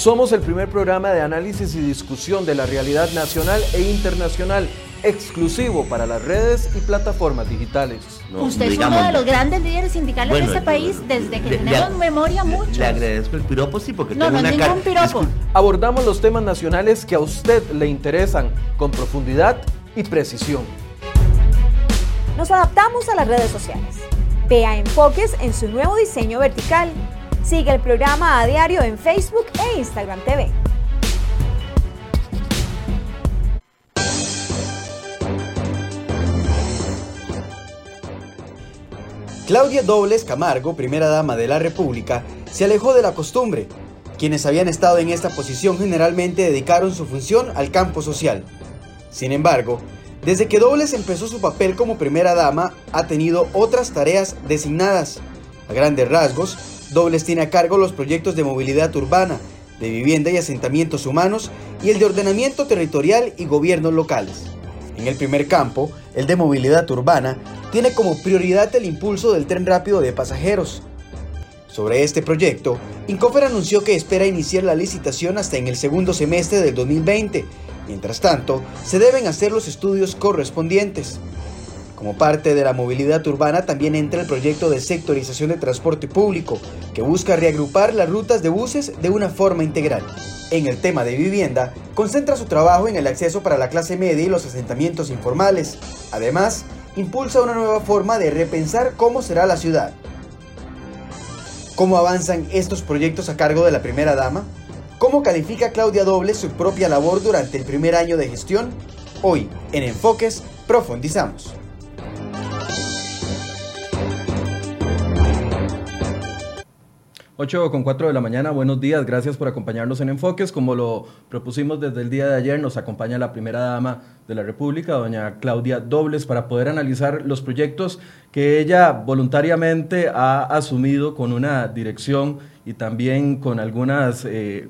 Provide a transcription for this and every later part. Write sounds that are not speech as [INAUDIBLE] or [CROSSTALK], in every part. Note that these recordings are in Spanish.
Somos el primer programa de análisis y discusión de la realidad nacional e internacional, exclusivo para las redes y plataformas digitales. Usted es uno de los grandes líderes sindicales de este país desde que tenemos memoria mucho. Le agradezco el piropo, sí, porque no, tengo no una ningún piropo. Abordamos los temas nacionales que a usted le interesan con profundidad y precisión. Nos adaptamos a las redes sociales. Vea enfoques en su nuevo diseño vertical. Sigue el programa a diario en Facebook e Instagram TV. Claudia Dobles Camargo, primera dama de la República, se alejó de la costumbre. Quienes habían estado en esta posición generalmente dedicaron su función al campo social. Sin embargo, desde que Dobles empezó su papel como primera dama, ha tenido otras tareas designadas. A grandes rasgos, Dobles tiene a cargo los proyectos de movilidad urbana, de vivienda y asentamientos humanos y el de ordenamiento territorial y gobiernos locales. En el primer campo, el de movilidad urbana, tiene como prioridad el impulso del tren rápido de pasajeros. Sobre este proyecto, Incofer anunció que espera iniciar la licitación hasta en el segundo semestre del 2020. Mientras tanto, se deben hacer los estudios correspondientes. Como parte de la movilidad urbana también entra el proyecto de sectorización de transporte público, que busca reagrupar las rutas de buses de una forma integral. En el tema de vivienda, concentra su trabajo en el acceso para la clase media y los asentamientos informales. Además, impulsa una nueva forma de repensar cómo será la ciudad. ¿Cómo avanzan estos proyectos a cargo de la primera dama? ¿Cómo califica Claudia Doble su propia labor durante el primer año de gestión? Hoy, en Enfoques, profundizamos. 8 con 4 de la mañana, buenos días, gracias por acompañarnos en Enfoques. Como lo propusimos desde el día de ayer, nos acompaña la primera dama de la República, doña Claudia Dobles, para poder analizar los proyectos que ella voluntariamente ha asumido con una dirección y también con algunas eh,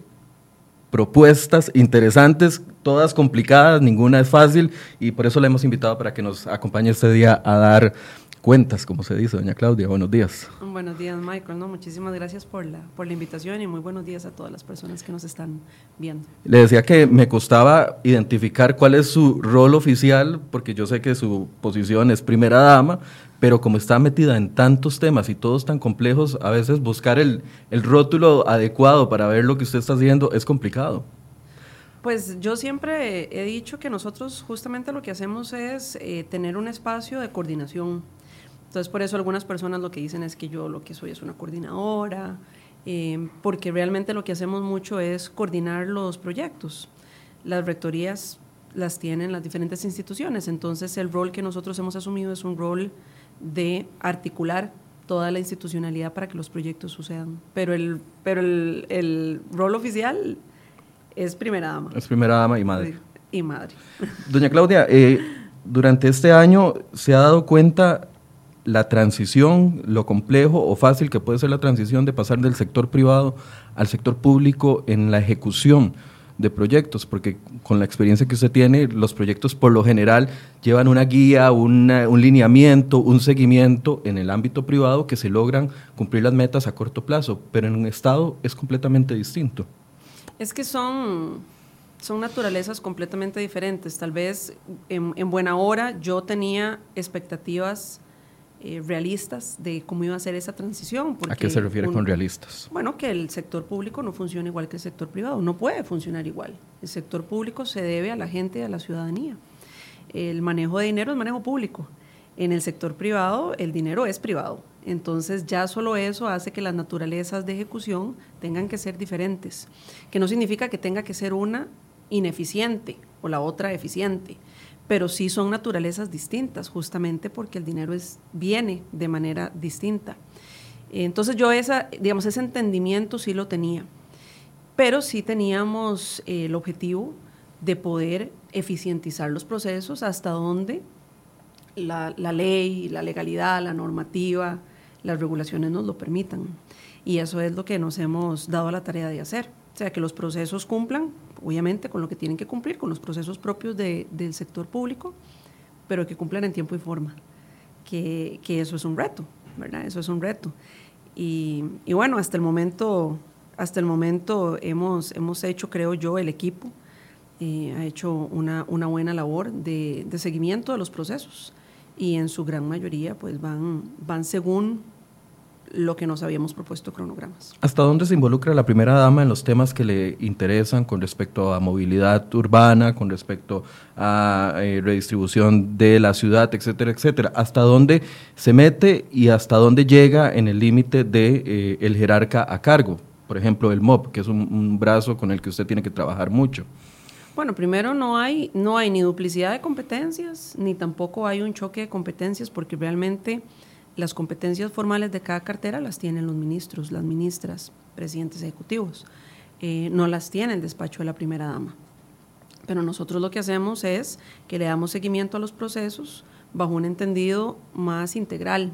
propuestas interesantes, todas complicadas, ninguna es fácil, y por eso la hemos invitado para que nos acompañe este día a dar cuentas, como se dice, doña Claudia. Buenos días. Buenos días, Michael. No, muchísimas gracias por la, por la invitación y muy buenos días a todas las personas que nos están viendo. Le decía que me costaba identificar cuál es su rol oficial, porque yo sé que su posición es primera dama, pero como está metida en tantos temas y todos tan complejos, a veces buscar el, el rótulo adecuado para ver lo que usted está haciendo es complicado. Pues yo siempre he dicho que nosotros justamente lo que hacemos es eh, tener un espacio de coordinación. Entonces, por eso algunas personas lo que dicen es que yo lo que soy es una coordinadora, eh, porque realmente lo que hacemos mucho es coordinar los proyectos. Las rectorías las tienen las diferentes instituciones, entonces el rol que nosotros hemos asumido es un rol de articular toda la institucionalidad para que los proyectos sucedan. Pero el, pero el, el rol oficial es primera dama. Es primera dama y madre. Y madre. Doña Claudia, eh, durante este año se ha dado cuenta la transición, lo complejo o fácil que puede ser la transición de pasar del sector privado al sector público en la ejecución de proyectos, porque con la experiencia que usted tiene, los proyectos por lo general llevan una guía, un lineamiento, un seguimiento en el ámbito privado que se logran cumplir las metas a corto plazo, pero en un Estado es completamente distinto. Es que son, son naturalezas completamente diferentes. Tal vez en, en buena hora yo tenía expectativas eh, realistas de cómo iba a ser esa transición. ¿A qué se refiere un, con realistas? Bueno, que el sector público no funciona igual que el sector privado, no puede funcionar igual. El sector público se debe a la gente y a la ciudadanía. El manejo de dinero es manejo público. En el sector privado el dinero es privado. Entonces ya solo eso hace que las naturalezas de ejecución tengan que ser diferentes, que no significa que tenga que ser una ineficiente o la otra eficiente, pero sí son naturalezas distintas, justamente porque el dinero es, viene de manera distinta. Entonces yo esa, digamos, ese entendimiento sí lo tenía, pero sí teníamos eh, el objetivo de poder eficientizar los procesos hasta donde la, la, ley, la legalidad, la normativa, las regulaciones nos lo permitan. Y eso es lo que nos hemos dado la tarea de hacer. O sea, que los procesos cumplan, obviamente, con lo que tienen que cumplir, con los procesos propios de, del sector público, pero que cumplan en tiempo y forma. Que, que eso es un reto, ¿verdad? Eso es un reto. Y, y, bueno, hasta el momento hasta el momento hemos, hemos hecho, creo yo, el equipo eh, ha hecho una, una buena labor de, de, seguimiento de los procesos y en su gran mayoría pues van, van según lo que nos habíamos propuesto cronogramas. ¿Hasta dónde se involucra la primera dama en los temas que le interesan con respecto a movilidad urbana, con respecto a eh, redistribución de la ciudad, etcétera, etcétera? ¿Hasta dónde se mete y hasta dónde llega en el límite de eh, el jerarca a cargo? Por ejemplo, el MOP, que es un, un, brazo con el que usted tiene que trabajar mucho. Bueno, primero no hay, no hay ni duplicidad de competencias, ni tampoco hay un choque de competencias, porque realmente las competencias formales de cada cartera las tienen los ministros, las ministras, presidentes ejecutivos. Eh, no las tiene el despacho de la primera dama. Pero nosotros lo que hacemos es que le damos seguimiento a los procesos bajo un entendido más integral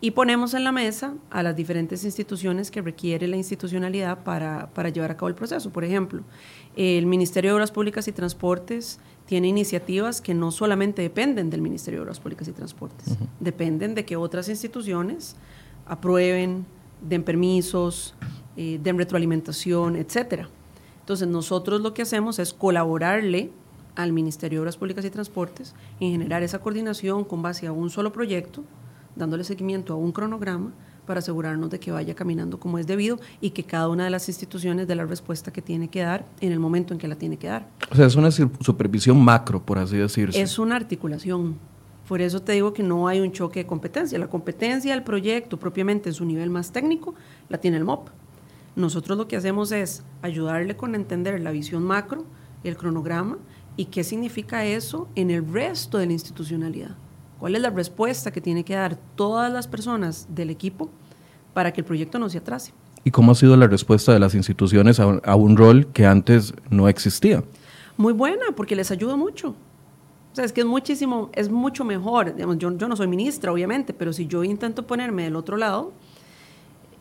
y ponemos en la mesa a las diferentes instituciones que requiere la institucionalidad para, para llevar a cabo el proceso. Por ejemplo, el Ministerio de Obras Públicas y Transportes tiene iniciativas que no solamente dependen del Ministerio de Obras Públicas y Transportes, dependen de que otras instituciones aprueben, den permisos, eh, den retroalimentación, etcétera. Entonces nosotros lo que hacemos es colaborarle al Ministerio de Obras Públicas y Transportes en generar esa coordinación con base a un solo proyecto, dándole seguimiento a un cronograma para asegurarnos de que vaya caminando como es debido y que cada una de las instituciones dé la respuesta que tiene que dar en el momento en que la tiene que dar. O sea, es una supervisión macro, por así decirse. Es una articulación. Por eso te digo que no hay un choque de competencia. La competencia del proyecto propiamente en su nivel más técnico la tiene el MOP. Nosotros lo que hacemos es ayudarle con entender la visión macro, el cronograma y qué significa eso en el resto de la institucionalidad. ¿Cuál es la respuesta que tiene que dar todas las personas del equipo para que el proyecto no se atrase? ¿Y cómo ha sido la respuesta de las instituciones a, un rol que antes no existía? Muy buena, porque les ayuda mucho. O sea, es que es muchísimo, es mucho mejor. Digamos, yo, yo no soy ministra, obviamente, pero si yo intento ponerme del otro lado,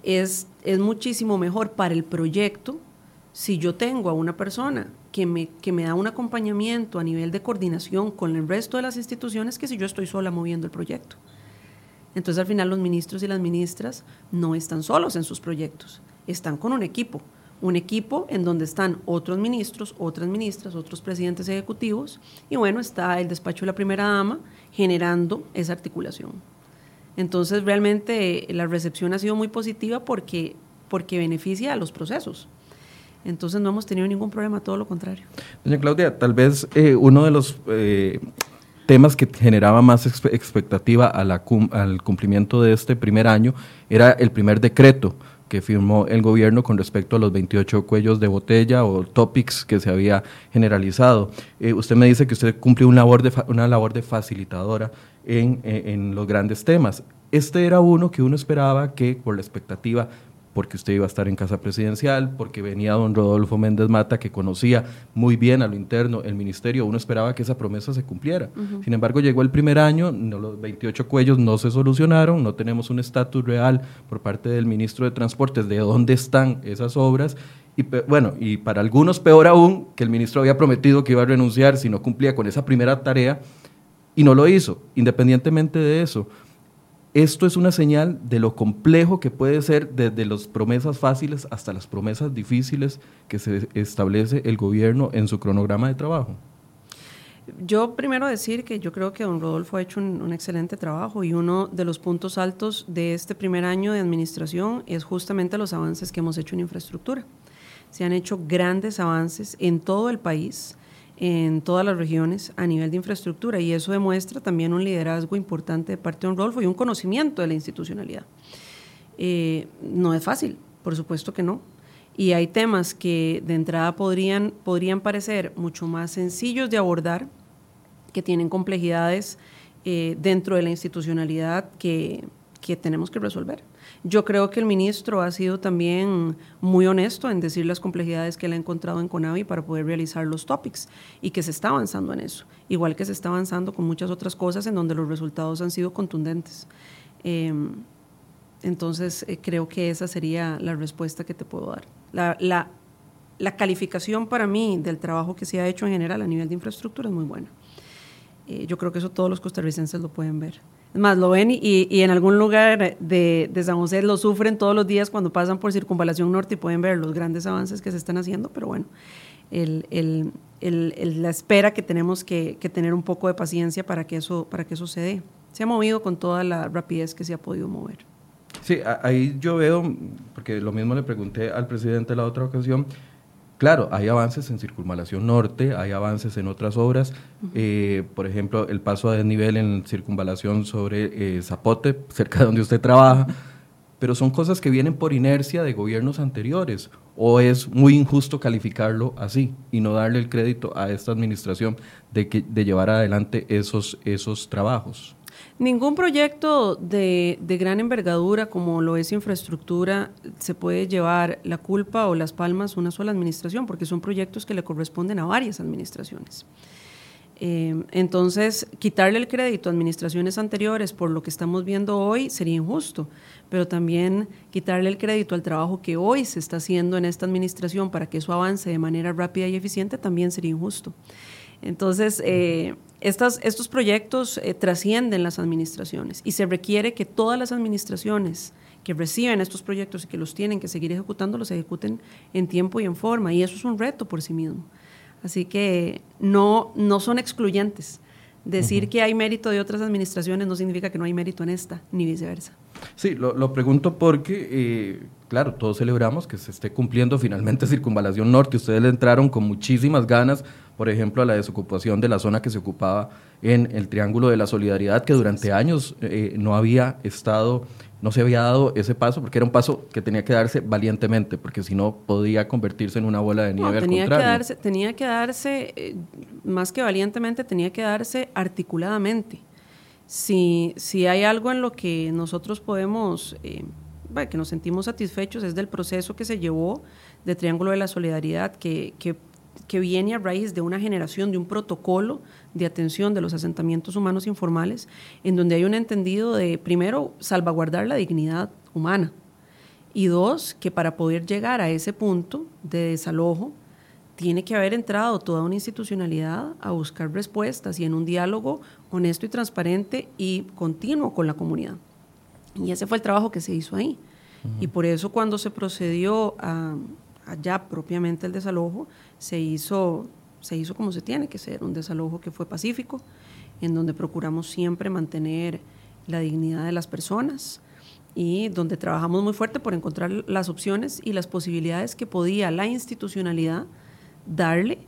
es, es muchísimo mejor para el proyecto si yo tengo a una persona que me, que me da un acompañamiento a nivel de coordinación con el resto de las instituciones que si yo estoy sola moviendo el proyecto. Entonces al final los ministros y las ministras no están solos en sus proyectos, están con un equipo, un equipo en donde están otros ministros, otras ministras, otros presidentes ejecutivos y bueno, está el despacho de la primera dama generando esa articulación. Entonces realmente la recepción ha sido muy positiva porque, porque beneficia a los procesos. Entonces no hemos tenido ningún problema, todo lo contrario. Doña Claudia, tal vez eh, uno de los eh, temas que generaba más expectativa al cumplimiento de este primer año era el primer decreto que firmó el gobierno con respecto a los 28 cuellos de botella o topics que se había generalizado. Eh, usted me dice que usted cumple una labor de, facilitadora en, en los grandes temas. Este era uno que uno esperaba que por la expectativa porque usted iba a estar en casa presidencial, porque venía don Rodolfo Méndez Mata, que conocía muy bien a lo interno el ministerio, uno esperaba que esa promesa se cumpliera. Sin embargo, llegó el primer año, los 28 cuellos no se solucionaron, no tenemos un estatus real por parte del ministro de Transportes de dónde están esas obras. Y bueno, y para algunos peor aún, que el ministro había prometido que iba a renunciar si no cumplía con esa primera tarea y no lo hizo. Independientemente de eso, esto es una señal de lo complejo que puede ser desde las promesas fáciles hasta las promesas difíciles que se establece el gobierno en su cronograma de trabajo. Yo primero decir que yo creo que don Rodolfo ha hecho un, excelente trabajo y uno de los puntos altos de este primer año de administración es justamente los avances que hemos hecho en infraestructura. Se han hecho grandes avances en todo el país en todas las regiones a nivel de infraestructura y eso demuestra también un liderazgo importante de parte de Don Rodolfo y un conocimiento de la institucionalidad. Eh, no es fácil, por supuesto que no. Y hay temas que de entrada podrían, podrían parecer mucho más sencillos de abordar, que tienen complejidades eh, dentro de la institucionalidad que, que tenemos que resolver. Yo creo que el ministro ha sido también muy honesto en decir las complejidades que él ha encontrado en CONAVI para poder realizar los topics y que se está avanzando en eso, igual que se está avanzando con muchas otras cosas en donde los resultados han sido contundentes. Em, entonces, eh, creo que esa sería la respuesta que te puedo dar. La, la, la, calificación para mí del trabajo que se ha hecho en general a nivel de infraestructura es muy buena. Eh, yo creo que eso todos los costarricenses lo pueden ver. Es más, lo ven y, y, en algún lugar de, de, San José lo sufren todos los días cuando pasan por Circunvalación Norte y pueden ver los grandes avances que se están haciendo, pero bueno, el, el, el, la espera que tenemos que, que, tener un poco de paciencia para que, eso, para que eso se dé. Se ha movido con toda la rapidez que se ha podido mover. Sí, ahí yo veo, porque lo mismo le pregunté al presidente la otra ocasión, Claro, hay avances en Circunvalación Norte, hay avances en otras obras, eh, por ejemplo, el paso a desnivel en Circunvalación sobre eh, Zapote, cerca de donde usted trabaja, pero son cosas que vienen por inercia de gobiernos anteriores, o es muy injusto calificarlo así y no darle el crédito a esta administración de, que, de llevar adelante esos, esos trabajos. Ningún proyecto de, gran envergadura como lo es infraestructura se puede llevar la culpa o las palmas a una sola administración, porque son proyectos que le corresponden a varias administraciones. Eh, entonces, quitarle el crédito a administraciones anteriores por lo que estamos viendo hoy sería injusto, pero también quitarle el crédito al trabajo que hoy se está haciendo en esta administración para que eso avance de manera rápida y eficiente también sería injusto. Entonces, eh, estos proyectos eh, trascienden las administraciones y se requiere que todas las administraciones que reciben estos proyectos y que los tienen que seguir ejecutando, los ejecuten en tiempo y en forma. Y eso es un reto por sí mismo. Así que no, no son excluyentes. Decir que hay mérito de otras administraciones no significa que no hay mérito en esta, ni viceversa. Sí, lo, pregunto porque, eh, claro, todos celebramos que se esté cumpliendo finalmente Circunvalación Norte. Ustedes le entraron con muchísimas ganas por ejemplo, a la desocupación de la zona que se ocupaba en el Triángulo de la Solidaridad, que durante años eh, no había estado, no se había dado ese paso, porque era un paso que tenía que darse valientemente, porque si no podía convertirse en una bola de nieve tenía al contrario. Que darse, tenía que darse, eh, más que valientemente, tenía que darse articuladamente. Si, si hay algo en lo que nosotros podemos, eh, que nos sentimos satisfechos, es del proceso que se llevó de Triángulo de la Solidaridad, que, que que viene a raíz de una generación, de un protocolo de atención de los asentamientos humanos informales, en donde hay un entendido de, primero, salvaguardar la dignidad humana, y dos, que para poder llegar a ese punto de desalojo, tiene que haber entrado toda una institucionalidad a buscar respuestas y en un diálogo honesto y transparente y continuo con la comunidad. Y ese fue el trabajo que se hizo ahí. Y por eso cuando se procedió a, allá propiamente el desalojo, se hizo, se hizo como se tiene que ser, un desalojo que fue pacífico, en donde procuramos siempre mantener la dignidad de las personas y donde trabajamos muy fuerte por encontrar las opciones y las posibilidades que podía la institucionalidad darle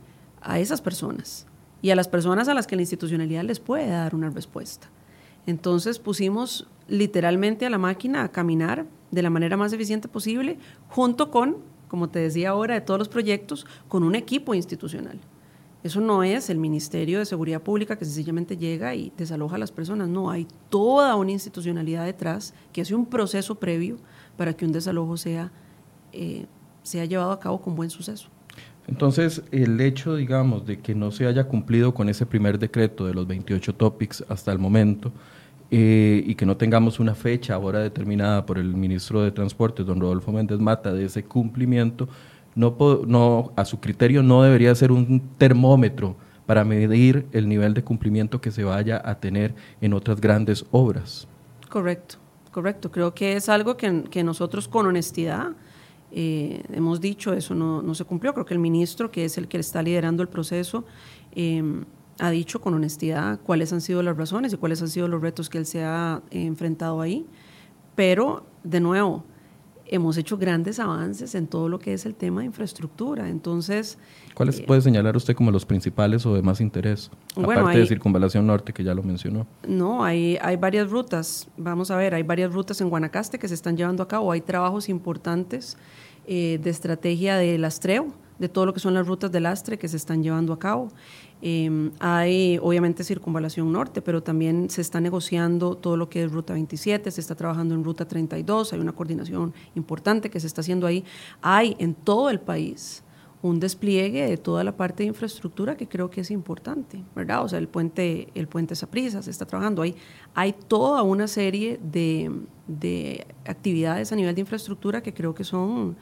a esas personas y a las personas a las que la institucionalidad les puede dar una respuesta. Entonces pusimos literalmente a la máquina a caminar de la manera más eficiente posible junto con como te decía ahora, de todos los proyectos con un equipo institucional. Eso no es el Ministerio de Seguridad Pública que sencillamente llega y desaloja a las personas. No, hay toda una institucionalidad detrás que hace un proceso previo para que un desalojo sea, eh, sea llevado a cabo con buen suceso. Entonces, el hecho, digamos, de que no se haya cumplido con ese primer decreto de los 28 topics hasta el momento, eh, y que no tengamos una fecha ahora determinada por el ministro de Transporte, don Rodolfo Méndez Mata, de ese cumplimiento, no, no, a su criterio no debería ser un termómetro para medir el nivel de cumplimiento que se vaya a tener en otras grandes obras. Correcto, correcto. Creo que es algo que, que nosotros con honestidad eh, hemos dicho, eso no, no, se cumplió. Creo que el ministro, que es el que está liderando el proceso, eh, ha dicho con honestidad cuáles han sido las razones y cuáles han sido los retos que él se ha enfrentado ahí. Pero, de nuevo, hemos hecho grandes avances en todo lo que es el tema de infraestructura. Entonces... ¿Cuáles eh, puede señalar usted como los principales o de más interés? aparte de Circunvalación Norte, que ya lo mencionó. No, hay, hay varias rutas. Vamos a ver, hay varias rutas en Guanacaste que se están llevando a cabo. Hay trabajos importantes eh, de estrategia de lastreo, de todo lo que son las rutas de lastre que se están llevando a cabo. Em, hay obviamente circunvalación norte, pero también se está negociando todo lo que es Ruta 27, se está trabajando en Ruta 32, hay una coordinación importante que se está haciendo ahí. Hay en todo el país un despliegue de toda la parte de infraestructura que creo que es importante, ¿verdad? O sea, el puente, el puente Saprisa se está trabajando ahí. Hay toda una serie de, de actividades a nivel de infraestructura que creo que son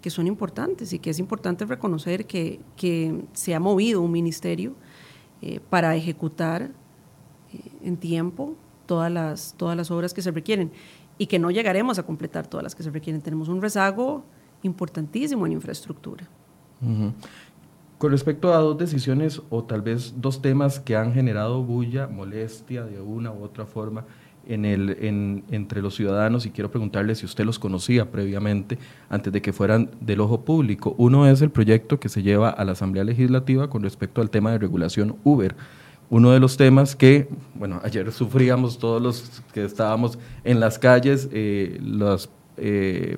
que son importantes y que es importante reconocer que, que se ha movido un ministerio eh, para ejecutar en tiempo todas las, todas las obras que se requieren y que no llegaremos a completar todas las que se requieren. Tenemos un rezago importantísimo en infraestructura. Con respecto a dos decisiones o tal vez dos temas que han generado bulla, molestia de una u otra forma en el, en, entre los ciudadanos y quiero preguntarle si usted los conocía previamente antes de que fueran del ojo público. Uno es el proyecto que se lleva a la Asamblea Legislativa con respecto al tema de regulación Uber. Uno de los temas que, bueno, ayer [LAUGHS] sufríamos todos los que estábamos en las calles, eh, los... Eh,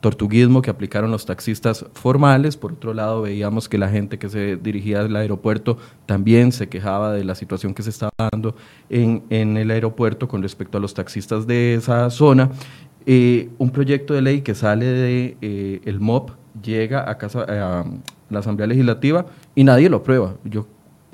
tortuguismo que aplicaron los taxistas formales. Por otro lado, veíamos que la gente que se dirigía al aeropuerto también se quejaba de la situación que se estaba dando en, en el aeropuerto con respecto a los taxistas de esa zona. Eh, un proyecto de ley que sale de eh, MOP llega a, casa, a la Asamblea Legislativa y nadie lo aprueba. Yo,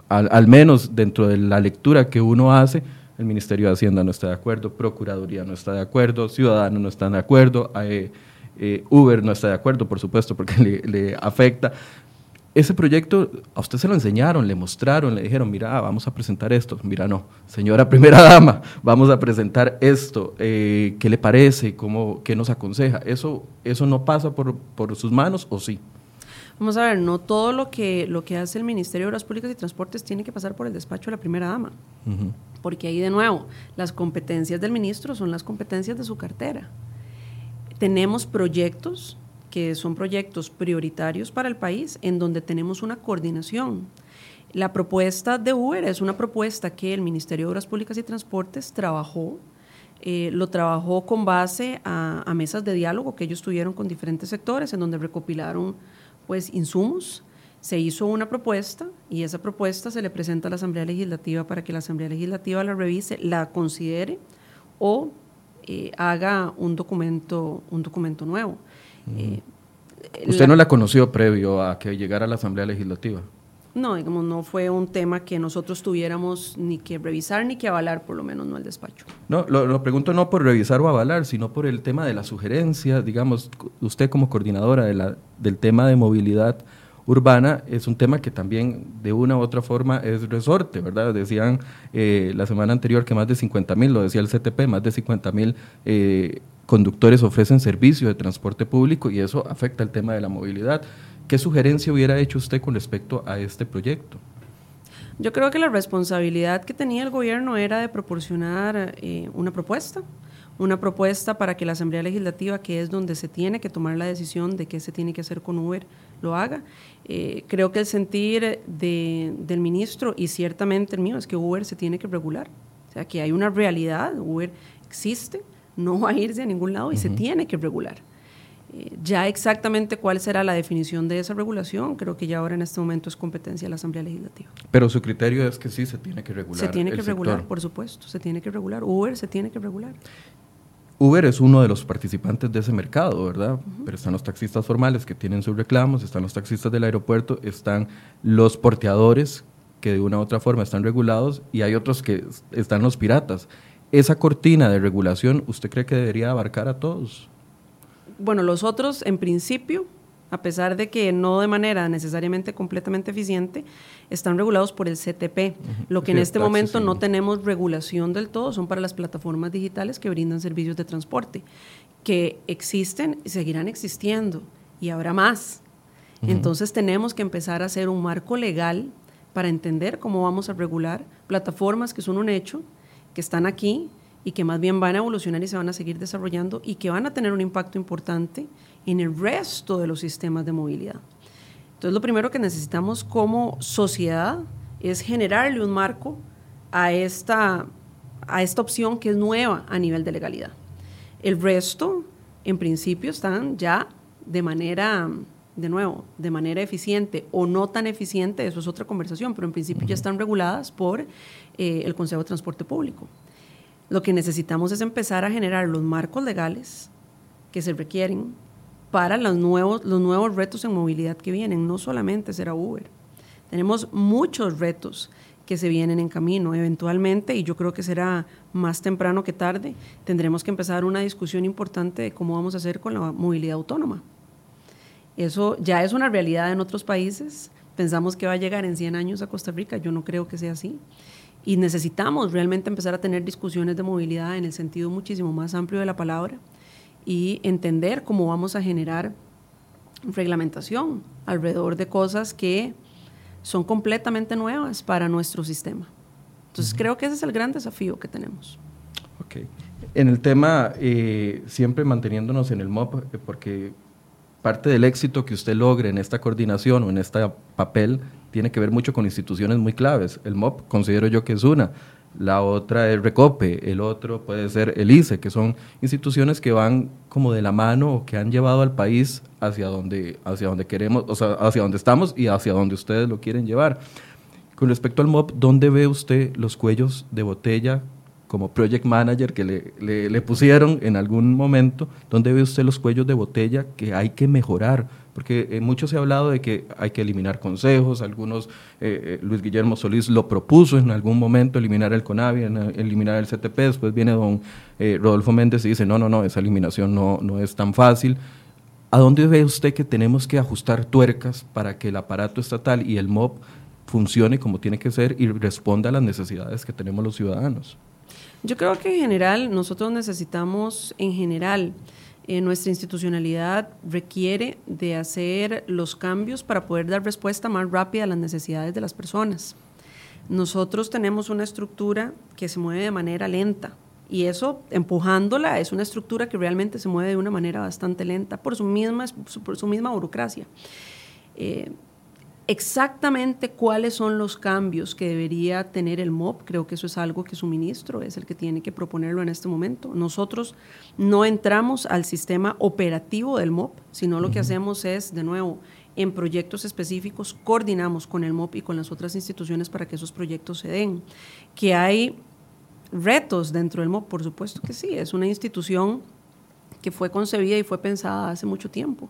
al, al menos dentro de la lectura que uno hace, el Ministerio de Hacienda no está de acuerdo, Procuraduría no está de acuerdo, Ciudadanos no están de acuerdo. Eh, eh, Uber no está de acuerdo, por supuesto, porque [LAUGHS] le, afecta. Ese proyecto a usted se lo enseñaron, le mostraron, le dijeron, mira, vamos a presentar esto. Mira, no, señora [LAUGHS] primera dama, vamos a presentar esto. Eh, ¿Qué le parece? ¿Cómo, ¿Qué nos aconseja? ¿Eso, eso no pasa por, por sus manos o sí? Vamos a ver, no todo lo que, lo que hace el Ministerio de Obras Públicas y Transportes tiene que pasar por el despacho de la primera dama. Porque ahí de nuevo, las competencias del ministro son las competencias de su cartera. Tenemos proyectos que son proyectos prioritarios para el país en donde tenemos una coordinación. La propuesta de Uber es una propuesta que el Ministerio de Obras Públicas y Transportes trabajó, eh, lo trabajó con base a, mesas de diálogo que ellos tuvieron con diferentes sectores en donde recopilaron pues insumos, se hizo una propuesta y esa propuesta se le presenta a la Asamblea Legislativa para que la Asamblea Legislativa la revise, la considere o eh, haga un documento, un documento nuevo. Eh, ¿Usted no la conoció previo a que llegara a la Asamblea Legislativa? No, digamos, no fue un tema que nosotros tuviéramos ni que revisar ni que avalar, por lo menos no el despacho. No, lo, lo, pregunto no por revisar o avalar, sino por el tema de la sugerencia, digamos, usted como coordinadora de la, del tema de movilidad, urbana es un tema que también de una u otra forma es resorte, ¿verdad? Decían eh, la semana anterior que más de 50 mil, lo decía el CTP, más de 50 mil eh, conductores ofrecen servicios de transporte público y eso afecta el tema de la movilidad. ¿Qué sugerencia hubiera hecho usted con respecto a este proyecto? Yo creo que la responsabilidad que tenía el gobierno era de proporcionar eh, una propuesta, una propuesta para que la Asamblea Legislativa, que es donde se tiene que tomar la decisión de qué se tiene que hacer con Uber, lo haga. Eh, creo que el sentir del ministro y ciertamente el mío es que Uber se tiene que regular. O sea, que hay una realidad, Uber existe, no va a irse a ningún lado y se tiene que regular. Eh, ya exactamente cuál será la definición de esa regulación, creo que ya ahora en este momento es competencia de la Asamblea Legislativa. Pero su criterio es que sí se tiene que regular. Se tiene que regular, por supuesto, se tiene que regular. Uber se tiene que regular. Uber es uno de los participantes de ese mercado, ¿verdad? Pero están los taxistas formales que tienen sus reclamos, están los taxistas del aeropuerto, están los porteadores que de una u otra forma están regulados y hay otros que están los piratas. ¿Esa cortina de regulación usted cree que debería abarcar a todos? Bueno, los otros en principio a pesar de que no de manera necesariamente completamente eficiente, están regulados por el CTP. Lo que en este momento no tenemos regulación del todo son para las plataformas digitales que brindan servicios de transporte, que existen y seguirán existiendo, y habrá más. Entonces tenemos que empezar a hacer un marco legal para entender cómo vamos a regular plataformas que son un hecho, que están aquí y que más bien van a evolucionar y se van a seguir desarrollando y que van a tener un impacto importante en el resto de los sistemas de movilidad. Entonces, lo primero que necesitamos como sociedad es generarle un marco a esta, a esta opción que es nueva a nivel de legalidad. El resto, en principio, están ya de manera, de nuevo, de manera eficiente o no tan eficiente, eso es otra conversación, pero en principio ya están reguladas por eh, el Consejo de Transporte Público. Lo que necesitamos es empezar a generar los marcos legales que se requieren para los nuevos, los nuevos retos en movilidad que vienen, no solamente será Uber. Tenemos muchos retos que se vienen en camino. Eventualmente, y yo creo que será más temprano que tarde, tendremos que empezar una discusión importante de cómo vamos a hacer con la movilidad autónoma. Eso ya es una realidad en otros países. Pensamos que va a llegar en 100 años a Costa Rica. Yo no creo que sea así. y necesitamos realmente empezar a tener discusiones de movilidad en el sentido muchísimo más amplio de la palabra y entender cómo vamos a generar reglamentación alrededor de cosas que son completamente nuevas para nuestro sistema. Entonces creo que ese es el gran desafío que tenemos. Ok. En el tema, eh, siempre manteniéndonos en el MOP, eh, porque parte del éxito que usted logre en esta coordinación o en este papel tiene que ver mucho con instituciones muy claves. El MOP considero yo que es una. La otra es Recope, el otro puede ser el ICE, que son instituciones que van como de la mano o que han llevado al país hacia donde, hacia donde queremos, o sea, hacia donde estamos y hacia donde ustedes lo quieren llevar. Con respecto al MOP, ¿dónde ve usted los cuellos de botella como project manager que le, le, pusieron en algún momento, ¿dónde ve usted los cuellos de botella que hay que mejorar? Porque eh, mucho se ha hablado de que hay que eliminar consejos, algunos, eh, eh, Luis Guillermo Solís lo propuso en algún momento, eliminar el CONAVI, eliminar el CTP, después viene don Rodolfo Méndez y dice, no, no, no, esa eliminación no, no es tan fácil. ¿A dónde ve usted que tenemos que ajustar tuercas para que el aparato estatal y el MOB funcione como tiene que ser y responda a las necesidades que tenemos los ciudadanos? Yo creo que en general nosotros necesitamos, en general, eh, nuestra institucionalidad requiere de hacer los cambios para poder dar respuesta más rápida a las necesidades de las personas. Nosotros tenemos una estructura que se mueve de manera lenta y eso, empujándola, es una estructura que realmente se mueve de una manera bastante lenta por su misma, por su misma burocracia. Eh, exactamente cuáles son los cambios que debería tener el MOP. Creo que eso es algo que su ministro es el que tiene que proponerlo en este momento. Nosotros no entramos al sistema operativo del MOP, sino lo que hacemos es, de nuevo, en proyectos específicos, coordinamos con el MOP y con las otras instituciones para que esos proyectos se den. Que hay retos dentro del MOP, por supuesto que sí, es una institución que fue concebida y fue pensada hace mucho tiempo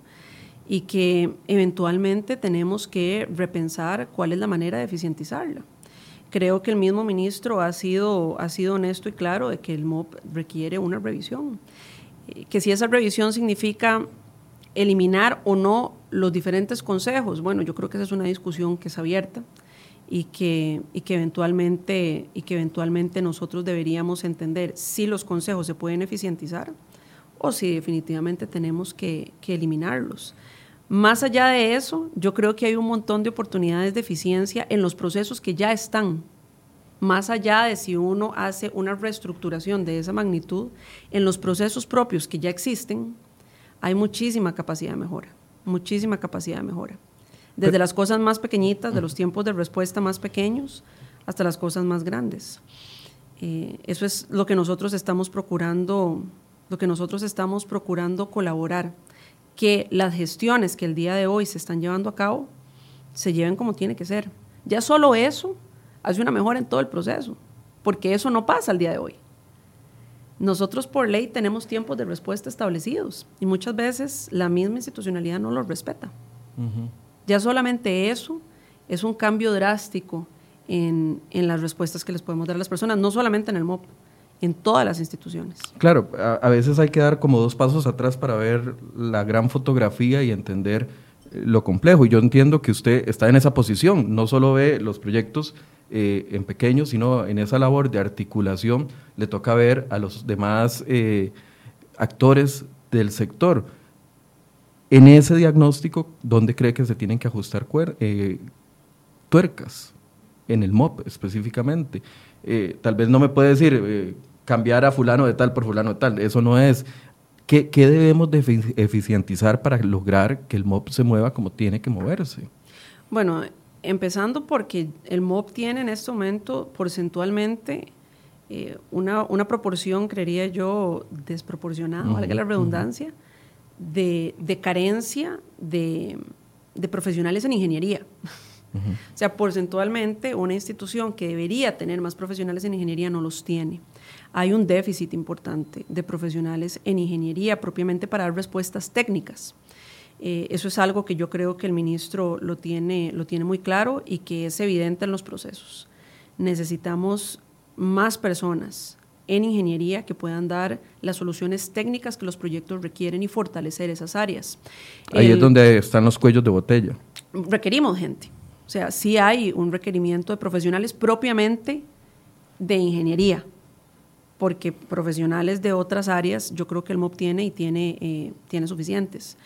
y que eventualmente tenemos que repensar cuál es la manera de eficientizarla. Creo que el mismo ministro ha sido, ha sido honesto y claro de que el MOP requiere una revisión. Eh, que si esa revisión significa eliminar o no los diferentes consejos, bueno, yo creo que esa es una discusión que es abierta y que, y que, eventualmente, y que eventualmente nosotros deberíamos entender si los consejos se pueden eficientizar o si definitivamente tenemos que, que eliminarlos. Más allá de eso, yo creo que hay un montón de oportunidades de eficiencia en los procesos que ya están. Más allá de si uno hace una reestructuración de esa magnitud, en los procesos propios que ya existen, hay muchísima capacidad de mejora, muchísima capacidad de mejora. Desde las cosas más pequeñitas, de los tiempos de respuesta más pequeños, hasta las cosas más grandes. Eh, eso es lo que nosotros estamos procurando, lo que nosotros estamos procurando colaborar que las gestiones que el día de hoy se están llevando a cabo se lleven como tiene que ser. Ya solo eso hace una mejora en todo el proceso, porque eso no pasa al día de hoy. Nosotros por ley tenemos tiempos de respuesta establecidos y muchas veces la misma institucionalidad no los respeta. Ya solamente eso es un cambio drástico en, en, las respuestas que les podemos dar a las personas, no solamente en el MOP, en todas las instituciones. Claro, a, veces hay que dar como dos pasos atrás para ver la gran fotografía y entender eh, lo complejo. Y yo entiendo que usted está en esa posición, no solo ve los proyectos eh, en pequeño, sino en esa labor de articulación le toca ver a los demás eh, actores del sector. En ese diagnóstico, ¿dónde cree que se tienen que ajustar tuercas? En el MOP específicamente. tal vez no me puede decir cambiar a fulano de tal por fulano de tal. Eso no es. ¿Qué, debemos de eficientizar para lograr que el MOP se mueva como tiene que moverse? Bueno, empezando porque el MOP tiene en este momento porcentualmente eh, una, una, proporción, creería yo, desproporcionada, valga la redundancia, de, de, carencia de, de, profesionales en ingeniería. O sea, porcentualmente una institución que debería tener más profesionales en ingeniería no los tiene hay un déficit importante de profesionales en ingeniería propiamente para dar respuestas técnicas. Eh, eso es algo que yo creo que el ministro lo tiene, lo tiene muy claro y que es evidente en los procesos. Necesitamos más personas en ingeniería que puedan dar las soluciones técnicas que los proyectos requieren y fortalecer esas áreas. Ahí es donde están los cuellos de botella. Requerimos gente. O sea, sí hay un requerimiento de profesionales propiamente de ingeniería, porque profesionales de otras áreas yo creo que el MOP tiene y tiene, eh, tiene suficientes.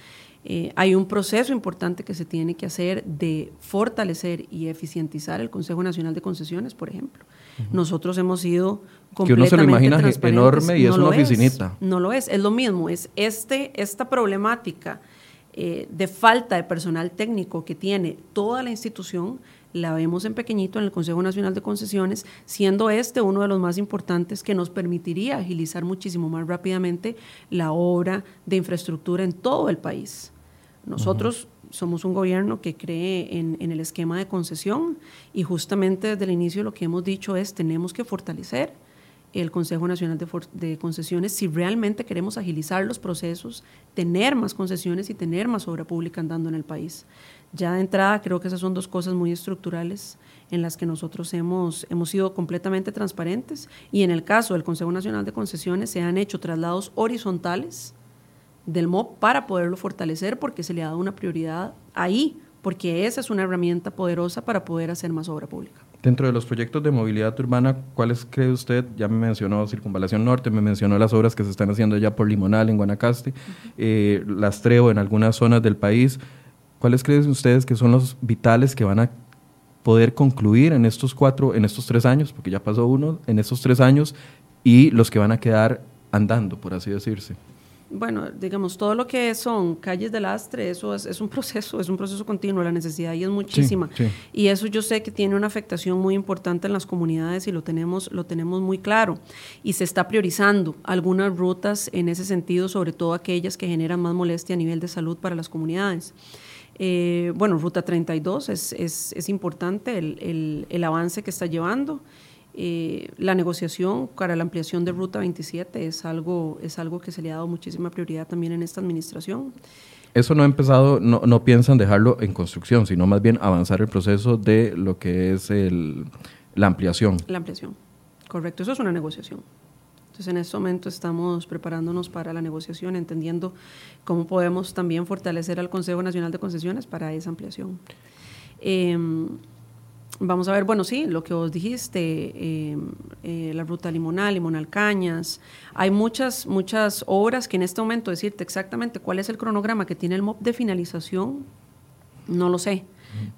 Eh, hay un proceso importante que se tiene que hacer de fortalecer y eficientizar el Consejo Nacional de Concesiones, por ejemplo. Nosotros hemos sido completamente Que uno se lo imagina enorme y es una oficinita. no lo es, es lo mismo, es este, esta problemática eh, de falta de personal técnico que tiene toda la institución, la vemos en pequeñito en el Consejo Nacional de Concesiones, siendo este uno de los más importantes que nos permitiría agilizar muchísimo más rápidamente la obra de infraestructura en todo el país. Nosotros somos un gobierno que cree en, el esquema de concesión y justamente desde el inicio lo que hemos dicho es tenemos que fortalecer el Consejo Nacional de, Concesiones si realmente queremos agilizar los procesos, tener más concesiones y tener más obra pública andando en el país. Ya de entrada creo que esas son dos cosas muy estructurales en las que nosotros hemos, hemos sido completamente transparentes y en el caso del Consejo Nacional de Concesiones se han hecho traslados horizontales del MOP para poderlo fortalecer porque se le ha dado una prioridad ahí, porque esa es una herramienta poderosa para poder hacer más obra pública. Dentro de los proyectos de movilidad urbana, ¿cuáles cree usted? Ya me mencionó Circunvalación Norte, me mencionó las obras que se están haciendo ya por Limonal en Guanacaste, eh, las Trevo en algunas zonas del país. ¿Cuáles creen ustedes que son los vitales que van a poder concluir en estos cuatro, en estos tres años, porque ya pasó uno, en estos tres años, y los que van a quedar andando, por así decirse? bueno, digamos, todo lo que son calles de lastre, eso es, un [LAUGHS] proceso, es un proceso continuo, la necesidad ahí es muchísima. Y eso yo sé que tiene una afectación muy importante en las comunidades y lo tenemos, lo tenemos muy claro. Y se está priorizando algunas rutas en ese sentido, sobre todo aquellas que generan más molestia a nivel de salud para las comunidades. Eh, bueno, Ruta 32 es, es, es importante el, el, el avance que está llevando. Eh, la negociación para la ampliación de Ruta 27 es algo, es algo que se le ha dado muchísima prioridad también en esta administración. Eso no ha empezado, no, no piensan dejarlo en construcción, sino más bien avanzar el proceso de lo que es el, la ampliación. La ampliación, correcto, eso es una negociación. Entonces, en este momento estamos preparándonos para la negociación, entendiendo cómo podemos también fortalecer al Consejo Nacional de Concesiones para esa ampliación. Eh, Vamos a ver, bueno, sí, lo que vos dijiste, em, eh, la ruta limonal, limonal cañas. Hay muchas, muchas obras que en este momento decirte exactamente cuál es el cronograma que tiene el MOP de finalización, no lo sé.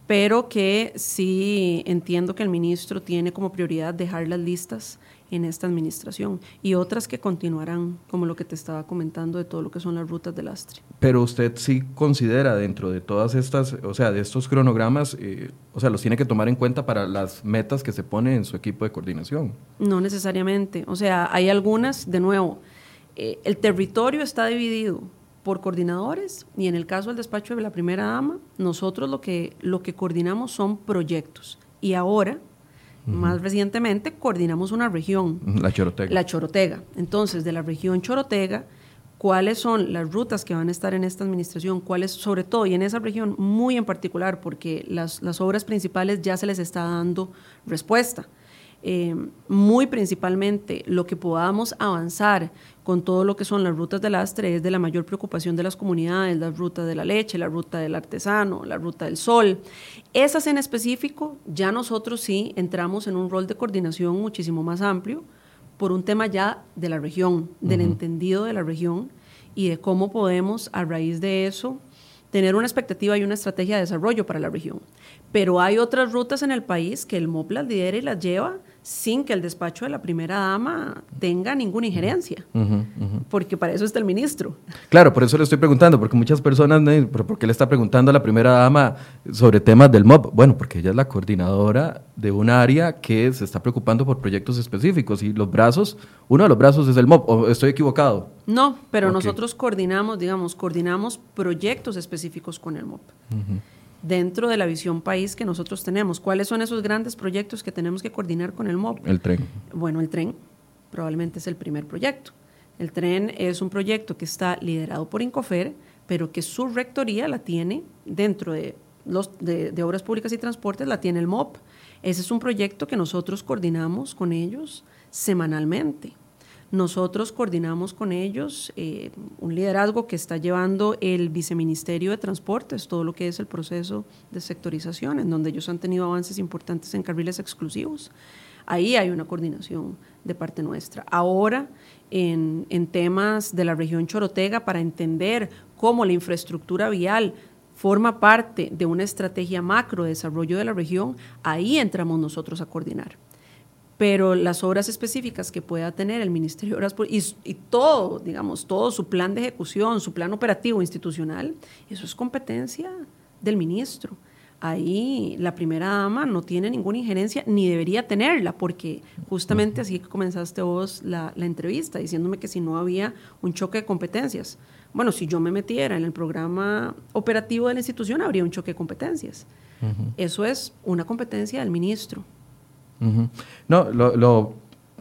Pero que sí entiendo que el ministro tiene como prioridad dejar las listas en esta administración y otras que continuarán, como lo que te estaba comentando de todo lo que son las rutas de lastre. Pero usted sí considera dentro de todas estas, o sea, de estos cronogramas, eh, o sea, los tiene que tomar en cuenta para las metas que se pone en su equipo de coordinación. No necesariamente, o sea, hay algunas, de nuevo, eh, el territorio está dividido por coordinadores y en el caso del despacho de la primera dama, nosotros lo que, lo que coordinamos son proyectos. Y ahora más recientemente coordinamos una región. La Chorotega. La Chorotega. Entonces, de la región Chorotega, cuáles son las rutas que van a estar en esta administración, cuáles, sobre todo, y en esa región muy en particular, porque las, las obras principales ya se les está dando respuesta. Eh, muy principalmente lo que podamos avanzar con todo lo que son las rutas del lastre es de la mayor preocupación de las comunidades, la ruta de la leche, la ruta del artesano, la ruta del sol. Esas en específico, ya nosotros sí entramos en un rol de coordinación muchísimo más amplio por un tema ya de la región, del entendido de la región y de cómo podemos a raíz de eso tener una expectativa y una estrategia de desarrollo para la región. Pero hay otras rutas en el país que el MOP las lidera y las lleva sin que el despacho de la primera dama tenga ninguna injerencia, porque para eso está el ministro. Claro, por eso le estoy preguntando, porque muchas personas, ¿por qué le está preguntando a la primera dama sobre temas del MOP? Bueno, porque ella es la coordinadora de un área que se está preocupando por proyectos específicos y los brazos, uno de los brazos es el MOP, ¿o estoy equivocado? No, pero nosotros coordinamos, digamos, coordinamos proyectos específicos con el MOP dentro de la visión país que nosotros tenemos. ¿Cuáles son esos grandes proyectos que tenemos que coordinar con el MOP? El tren. Bueno, el tren probablemente es el primer proyecto. El tren es un proyecto que está liderado por Incofer, pero que su rectoría la tiene dentro de, los, de, de Obras Públicas y Transportes, la tiene el MOP. Ese es un proyecto que nosotros coordinamos con ellos semanalmente. Nosotros coordinamos con ellos eh, un liderazgo que está llevando el Viceministerio de Transportes, todo lo que es el proceso de sectorización, en donde ellos han tenido avances importantes en carriles exclusivos. Ahí hay una coordinación de parte nuestra. Ahora, en, en temas de la región Chorotega, para entender cómo la infraestructura vial forma parte de una estrategia macro de desarrollo de la región, ahí entramos nosotros a coordinar. Pero las obras específicas que pueda tener el Ministerio de Obras y, y todo, digamos, todo su plan de ejecución, su plan operativo institucional, eso es competencia del ministro ahí la primera dama no tiene ninguna injerencia ni debería tenerla, porque justamente así que comenzaste vos la, la, entrevista, diciéndome que si no había un choque de competencias. Bueno, si yo me metiera en el programa operativo de la institución, habría un choque de competencias. Eso es una competencia del ministro. No, lo,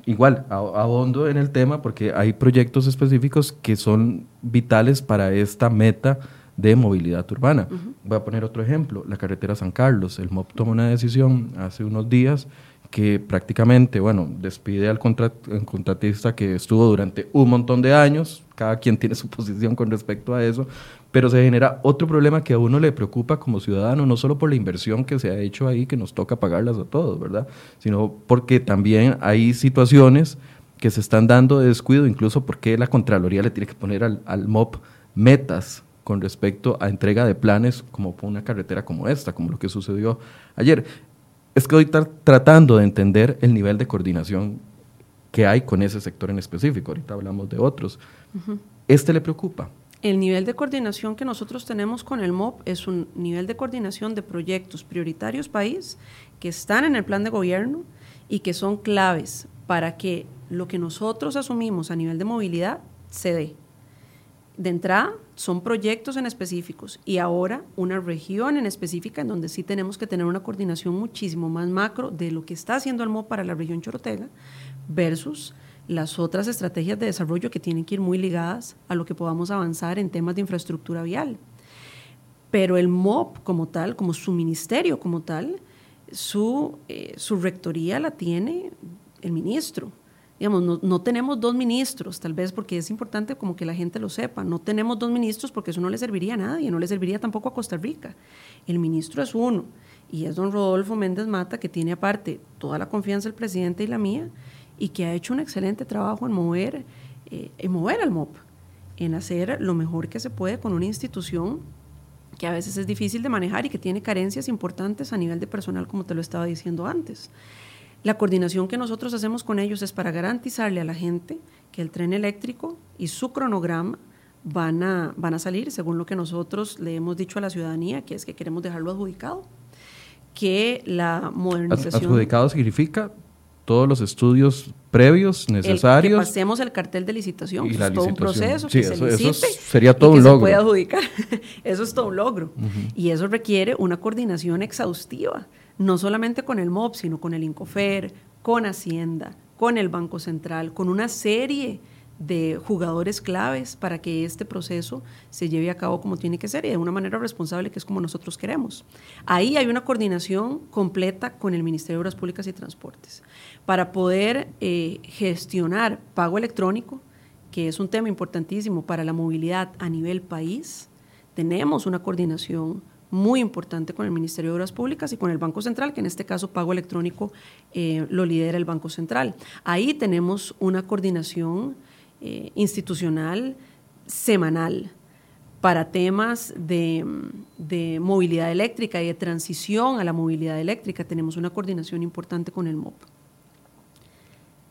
igual, abondo en el tema porque hay proyectos específicos que son vitales para esta meta de movilidad urbana. Voy a poner otro ejemplo, la carretera San Carlos. El MOP tomó una decisión hace unos días que prácticamente, bueno, despide al contratista que estuvo durante un montón de años, cada quien tiene su [LAUGHS] posición con respecto a eso, pero se genera otro problema que a uno le preocupa como ciudadano, no solo por la inversión que se ha hecho ahí, que nos toca pagarlas a todos, ¿verdad? Sino porque también hay situaciones que se están dando de descuido, incluso porque la Contraloría le tiene que poner al, al MOP metas con respecto a entrega de planes como una carretera como esta, como lo que sucedió ayer es que hoy está tratando de entender el nivel de coordinación que hay con ese sector en específico. Ahorita hablamos de otros. ¿Este le preocupa? El nivel de coordinación que nosotros tenemos con el MOP es un nivel de coordinación de proyectos prioritarios país que están en el plan de gobierno y que son claves para que lo que nosotros asumimos a nivel de movilidad se dé de entrada son proyectos en específicos y ahora una región en específica en donde sí tenemos que tener una coordinación muchísimo más macro de lo que está haciendo el MOP para la región Chorotega versus las otras estrategias de desarrollo que tienen que ir muy ligadas a lo que podamos avanzar en temas de infraestructura vial. Pero el MOP como tal, como su ministerio como tal, su, eh, su rectoría la tiene el ministro digamos, no, tenemos dos ministros, tal vez porque es importante como que la gente lo sepa, no tenemos dos ministros porque eso no le serviría a nadie, no le serviría tampoco a Costa Rica. El ministro es uno y es don Rodolfo Méndez Mata, que tiene aparte toda la confianza del presidente y la mía, y que ha hecho un excelente trabajo en mover, eh, en mover al MOP, en hacer lo mejor que se puede con una institución que a veces es difícil de manejar y que tiene carencias importantes a nivel de personal, como te lo estaba diciendo antes. La coordinación que nosotros hacemos con ellos es para garantizarle a la gente que el tren eléctrico y su cronograma van a, van a salir según lo que nosotros le hemos dicho a la ciudadanía, que es que queremos dejarlo adjudicado, que la modernización... Adjudicado significa todos los estudios previos necesarios. que pasemos el cartel de licitación, y es todo un proceso, que se licite sería todo un logro. Se puede adjudicar. [LAUGHS] eso es todo un logro. Y eso requiere una coordinación exhaustiva no solamente con el MOB, sino con el INCOFER, con Hacienda, con el Banco Central, con una serie de jugadores claves para que este proceso se lleve a cabo como tiene que ser y de una manera responsable que es como nosotros queremos. Ahí hay una coordinación completa con el Ministerio de Obras Públicas y Transportes para poder eh, gestionar pago electrónico, que es un tema importantísimo para la movilidad a nivel país. Tenemos una coordinación muy importante con el Ministerio de Obras Públicas y con el Banco Central, que en este caso pago electrónico eh, lo lidera el Banco Central. Ahí tenemos una coordinación eh, institucional semanal para temas de, de, movilidad eléctrica y de transición a la movilidad eléctrica. Tenemos una coordinación importante con el MOP.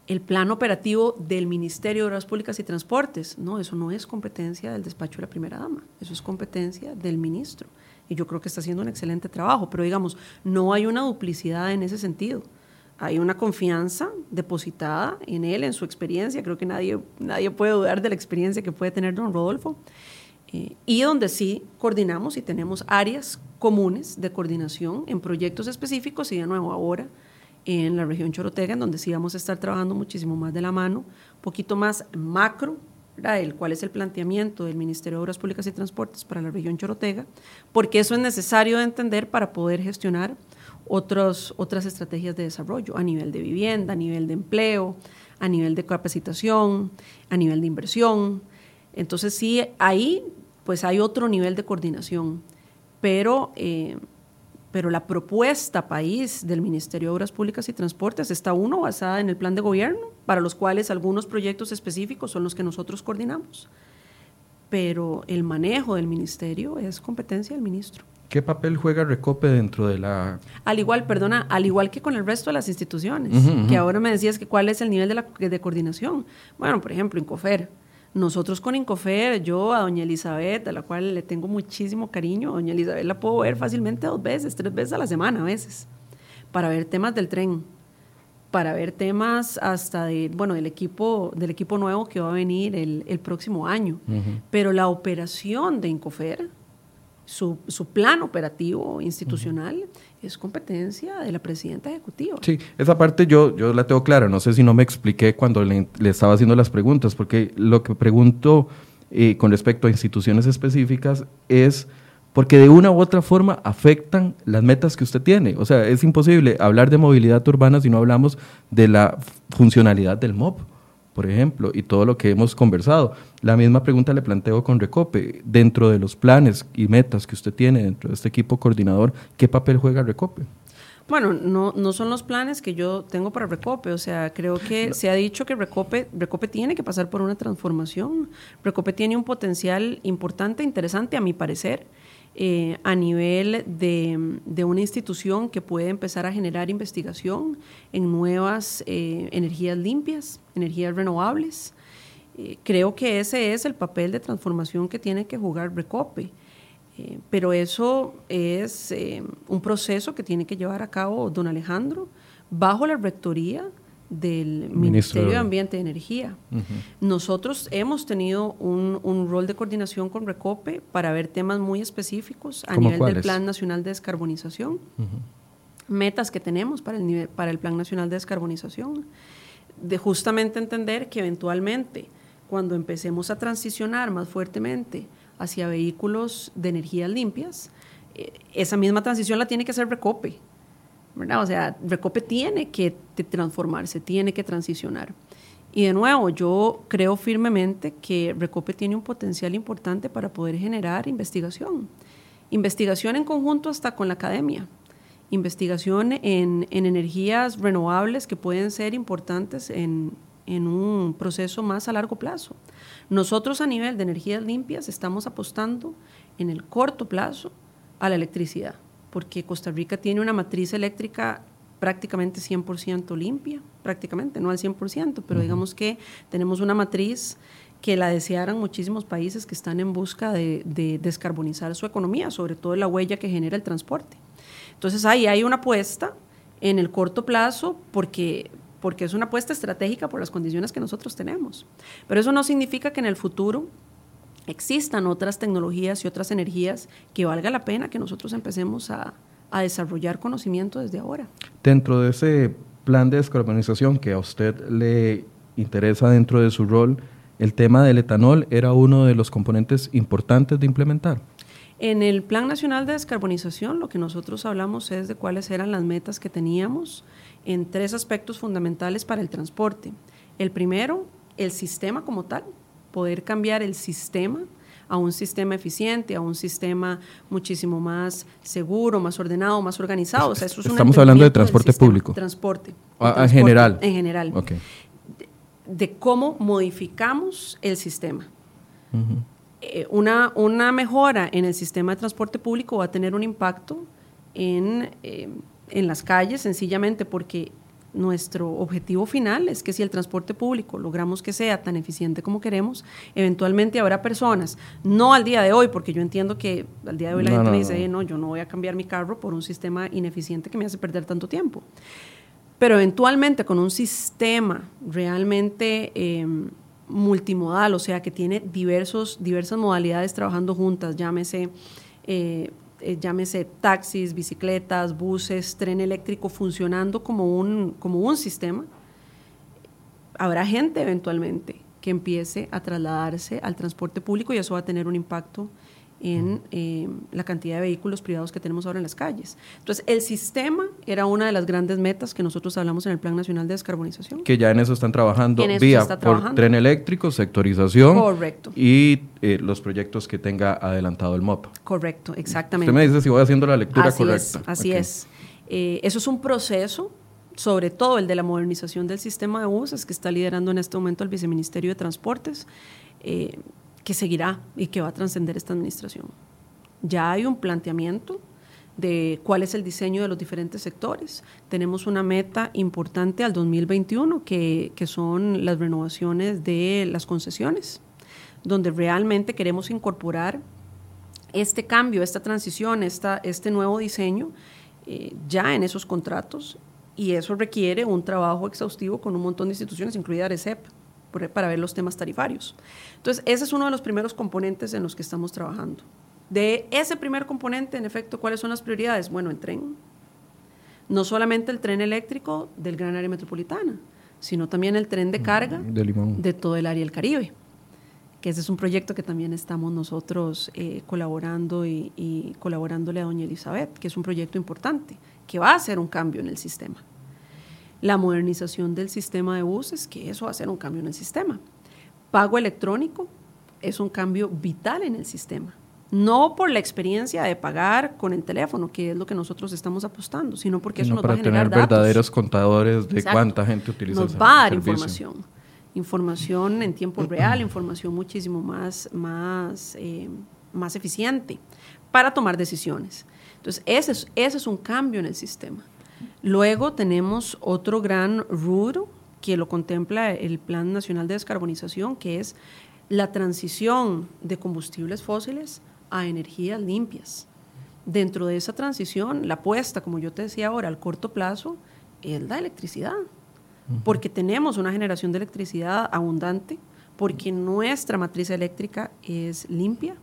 El plan operativo del Ministerio de Obras Públicas y Transportes, no, eso no es competencia del despacho de la primera dama, eso es competencia del ministro y yo creo que está haciendo un excelente trabajo, pero digamos, no hay una duplicidad en ese sentido. Hay una confianza depositada en él, en su experiencia, creo que nadie, nadie puede dudar de la experiencia que puede tener don Rodolfo, eh, y donde sí coordinamos y tenemos áreas comunes de coordinación en proyectos específicos y de nuevo ahora en la región Chorotega, en donde sí vamos a estar trabajando muchísimo más de la mano, un poquito más macro el cuál es el planteamiento del Ministerio de Obras Públicas y Transportes para la región Chorotega, porque eso es necesario de entender para poder gestionar otras estrategias de desarrollo a nivel de vivienda, a nivel de empleo, a nivel de capacitación, a nivel de inversión. Entonces sí, ahí pues hay otro nivel de coordinación, pero eh, pero la propuesta país del Ministerio de Obras Públicas y Transportes está uno basada en el plan de gobierno, para los cuales algunos proyectos específicos son los que nosotros coordinamos, pero el manejo del ministerio es competencia del ministro. ¿Qué papel juega Recope dentro de la...? Al igual, perdona, al igual que con el resto de las instituciones, que ahora me decías que cuál es el nivel de, la, de coordinación. Bueno, por ejemplo, Incofer, nosotros con Incofer, yo a doña Elizabeth, a la cual le tengo muchísimo cariño, doña Elizabeth la puedo ver fácilmente dos veces, tres veces a la semana a veces, para ver temas del tren, para ver temas hasta de, bueno, del equipo, del equipo nuevo que va a venir el, el próximo año. Pero la operación de Incofer, su, su, plan operativo institucional es competencia de la presidenta ejecutiva. Sí, esa parte yo, yo la tengo clara. No sé si no me expliqué cuando le, estaba haciendo las preguntas, porque lo que pregunto eh, con respecto a instituciones específicas es porque de una u otra forma afectan las metas que usted tiene. O sea, es imposible hablar de movilidad urbana si no hablamos de la funcionalidad del MOB por ejemplo, y todo lo que hemos conversado. La misma pregunta le planteo con Recope. Dentro de los planes y metas que usted tiene dentro de este equipo coordinador, ¿qué papel juega Recope? Bueno, no, no son los planes que yo tengo para Recope, o sea, creo que se ha dicho que Recope, Recope tiene que pasar por una transformación. Recope tiene un potencial importante, interesante a mi parecer, eh, a nivel de, una institución que puede empezar a generar investigación en nuevas eh, energías limpias, energías renovables. Eh, creo que ese es el papel de transformación que tiene que jugar Recope. pero eso es un proceso que tiene que llevar a cabo don Alejandro bajo la rectoría del Ministerio de Ambiente y Energía. Nosotros hemos tenido un, rol de coordinación con Recope para ver temas muy específicos a nivel del Plan Nacional de Descarbonización, metas que tenemos para el, nivel, para el Plan Nacional de Descarbonización, de justamente entender que eventualmente cuando empecemos a transicionar más fuertemente hacia vehículos de energías limpias, eh, esa misma transición la tiene que hacer Recope o sea, Recope tiene que transformarse, tiene que transicionar. Y de nuevo, yo creo firmemente que Recope tiene un potencial importante para poder generar investigación. Investigación en conjunto hasta con la academia. Investigación en, energías renovables que pueden ser importantes en, en un proceso más a largo plazo. Nosotros a nivel de energías limpias estamos apostando en el corto plazo a la electricidad porque Costa Rica tiene una matriz eléctrica prácticamente 100% limpia, prácticamente, no al 100%, pero digamos que tenemos una matriz que la desearan muchísimos países que están en busca de, descarbonizar su economía, sobre todo la huella que genera el transporte. Entonces ahí hay una apuesta en el corto plazo porque, porque es una apuesta estratégica por las condiciones que nosotros tenemos. Pero eso no significa que en el futuro existan otras tecnologías y otras energías que valga la pena que nosotros empecemos a, desarrollar conocimiento desde ahora. Dentro de ese plan de descarbonización que a usted le interesa dentro de su rol, el tema del etanol era uno de los componentes importantes de implementar. En el Plan Nacional de Descarbonización lo que nosotros hablamos es de cuáles eran las metas que teníamos en tres aspectos fundamentales para el transporte. El primero, el sistema como tal, poder cambiar el sistema a un sistema eficiente, a un sistema muchísimo más seguro, más ordenado, más organizado. Estamos hablando de transporte público. Transporte. Ah, en general. En general. De, cómo modificamos el sistema. Eh, una, una, mejora en el sistema de transporte público va a tener un impacto en, eh, en las calles, sencillamente porque nuestro objetivo final es que si el transporte público logramos que sea tan eficiente como queremos, eventualmente habrá personas, no al día de hoy, porque yo entiendo que al día de hoy la gente me dice, no. yo no voy a cambiar mi carro por un sistema ineficiente que me hace perder tanto tiempo. Pero eventualmente con un sistema realmente em, multimodal, o sea, que tiene diversos, diversas modalidades trabajando juntas, llámese... Eh, eh, llámese taxis, bicicletas, buses, tren eléctrico, funcionando como un, como un sistema, habrá gente eventualmente que empiece a trasladarse al transporte público y eso va a tener un impacto en eh, la cantidad de vehículos privados que tenemos ahora en las calles. Entonces, el sistema era una de las grandes metas que nosotros hablamos en el Plan Nacional de Descarbonización. Que ya en eso están trabajando vía por tren eléctrico, sectorización Correcto. y eh, los proyectos que tenga adelantado el MOP. Correcto, exactamente. Usted me dice si voy haciendo la lectura así correcta. Es, así es. Eh, eso es un proceso sobre todo el de la modernización del sistema de buses que está liderando en este momento el Viceministerio de Transportes que seguirá y que va a trascender esta administración. Ya hay un planteamiento de cuál es el diseño de los diferentes sectores. Tenemos una meta importante al 2021, que, que son las renovaciones de las concesiones, donde realmente queremos incorporar este cambio, esta transición, esta, este nuevo diseño eh, ya en esos contratos y eso requiere un trabajo exhaustivo con un montón de instituciones, incluida ARECEP para ver los temas tarifarios. Entonces, ese es uno de los primeros componentes en los que estamos trabajando. De ese primer componente, en efecto, ¿cuáles son las prioridades? Bueno, el tren. No solamente el tren eléctrico del gran área metropolitana, sino también el tren de carga de, todo el área del Caribe, que ese es un proyecto que también estamos nosotros eh, colaborando y, y colaborándole a doña Elizabeth, que es un proyecto importante, que va a hacer un cambio en el sistema la modernización del sistema de buses, que eso va a ser un cambio en el sistema. Pago electrónico es un cambio vital en el sistema. No por la experiencia de pagar con el teléfono, que es lo que nosotros estamos apostando, sino porque eso nos va a generar tener verdaderos contadores de cuánta gente utiliza Nos va a dar información. Información en tiempo real, información muchísimo más, más, eh, más eficiente para tomar decisiones. Entonces, ese es, ese es un cambio en el sistema. Luego tenemos otro gran rubro que lo contempla el Plan Nacional de Descarbonización, que es la transición de combustibles fósiles a energías limpias. Dentro de esa transición, la apuesta, como yo te decía ahora, al corto plazo, es la electricidad, porque tenemos una generación de electricidad abundante, porque nuestra matriz eléctrica es limpia,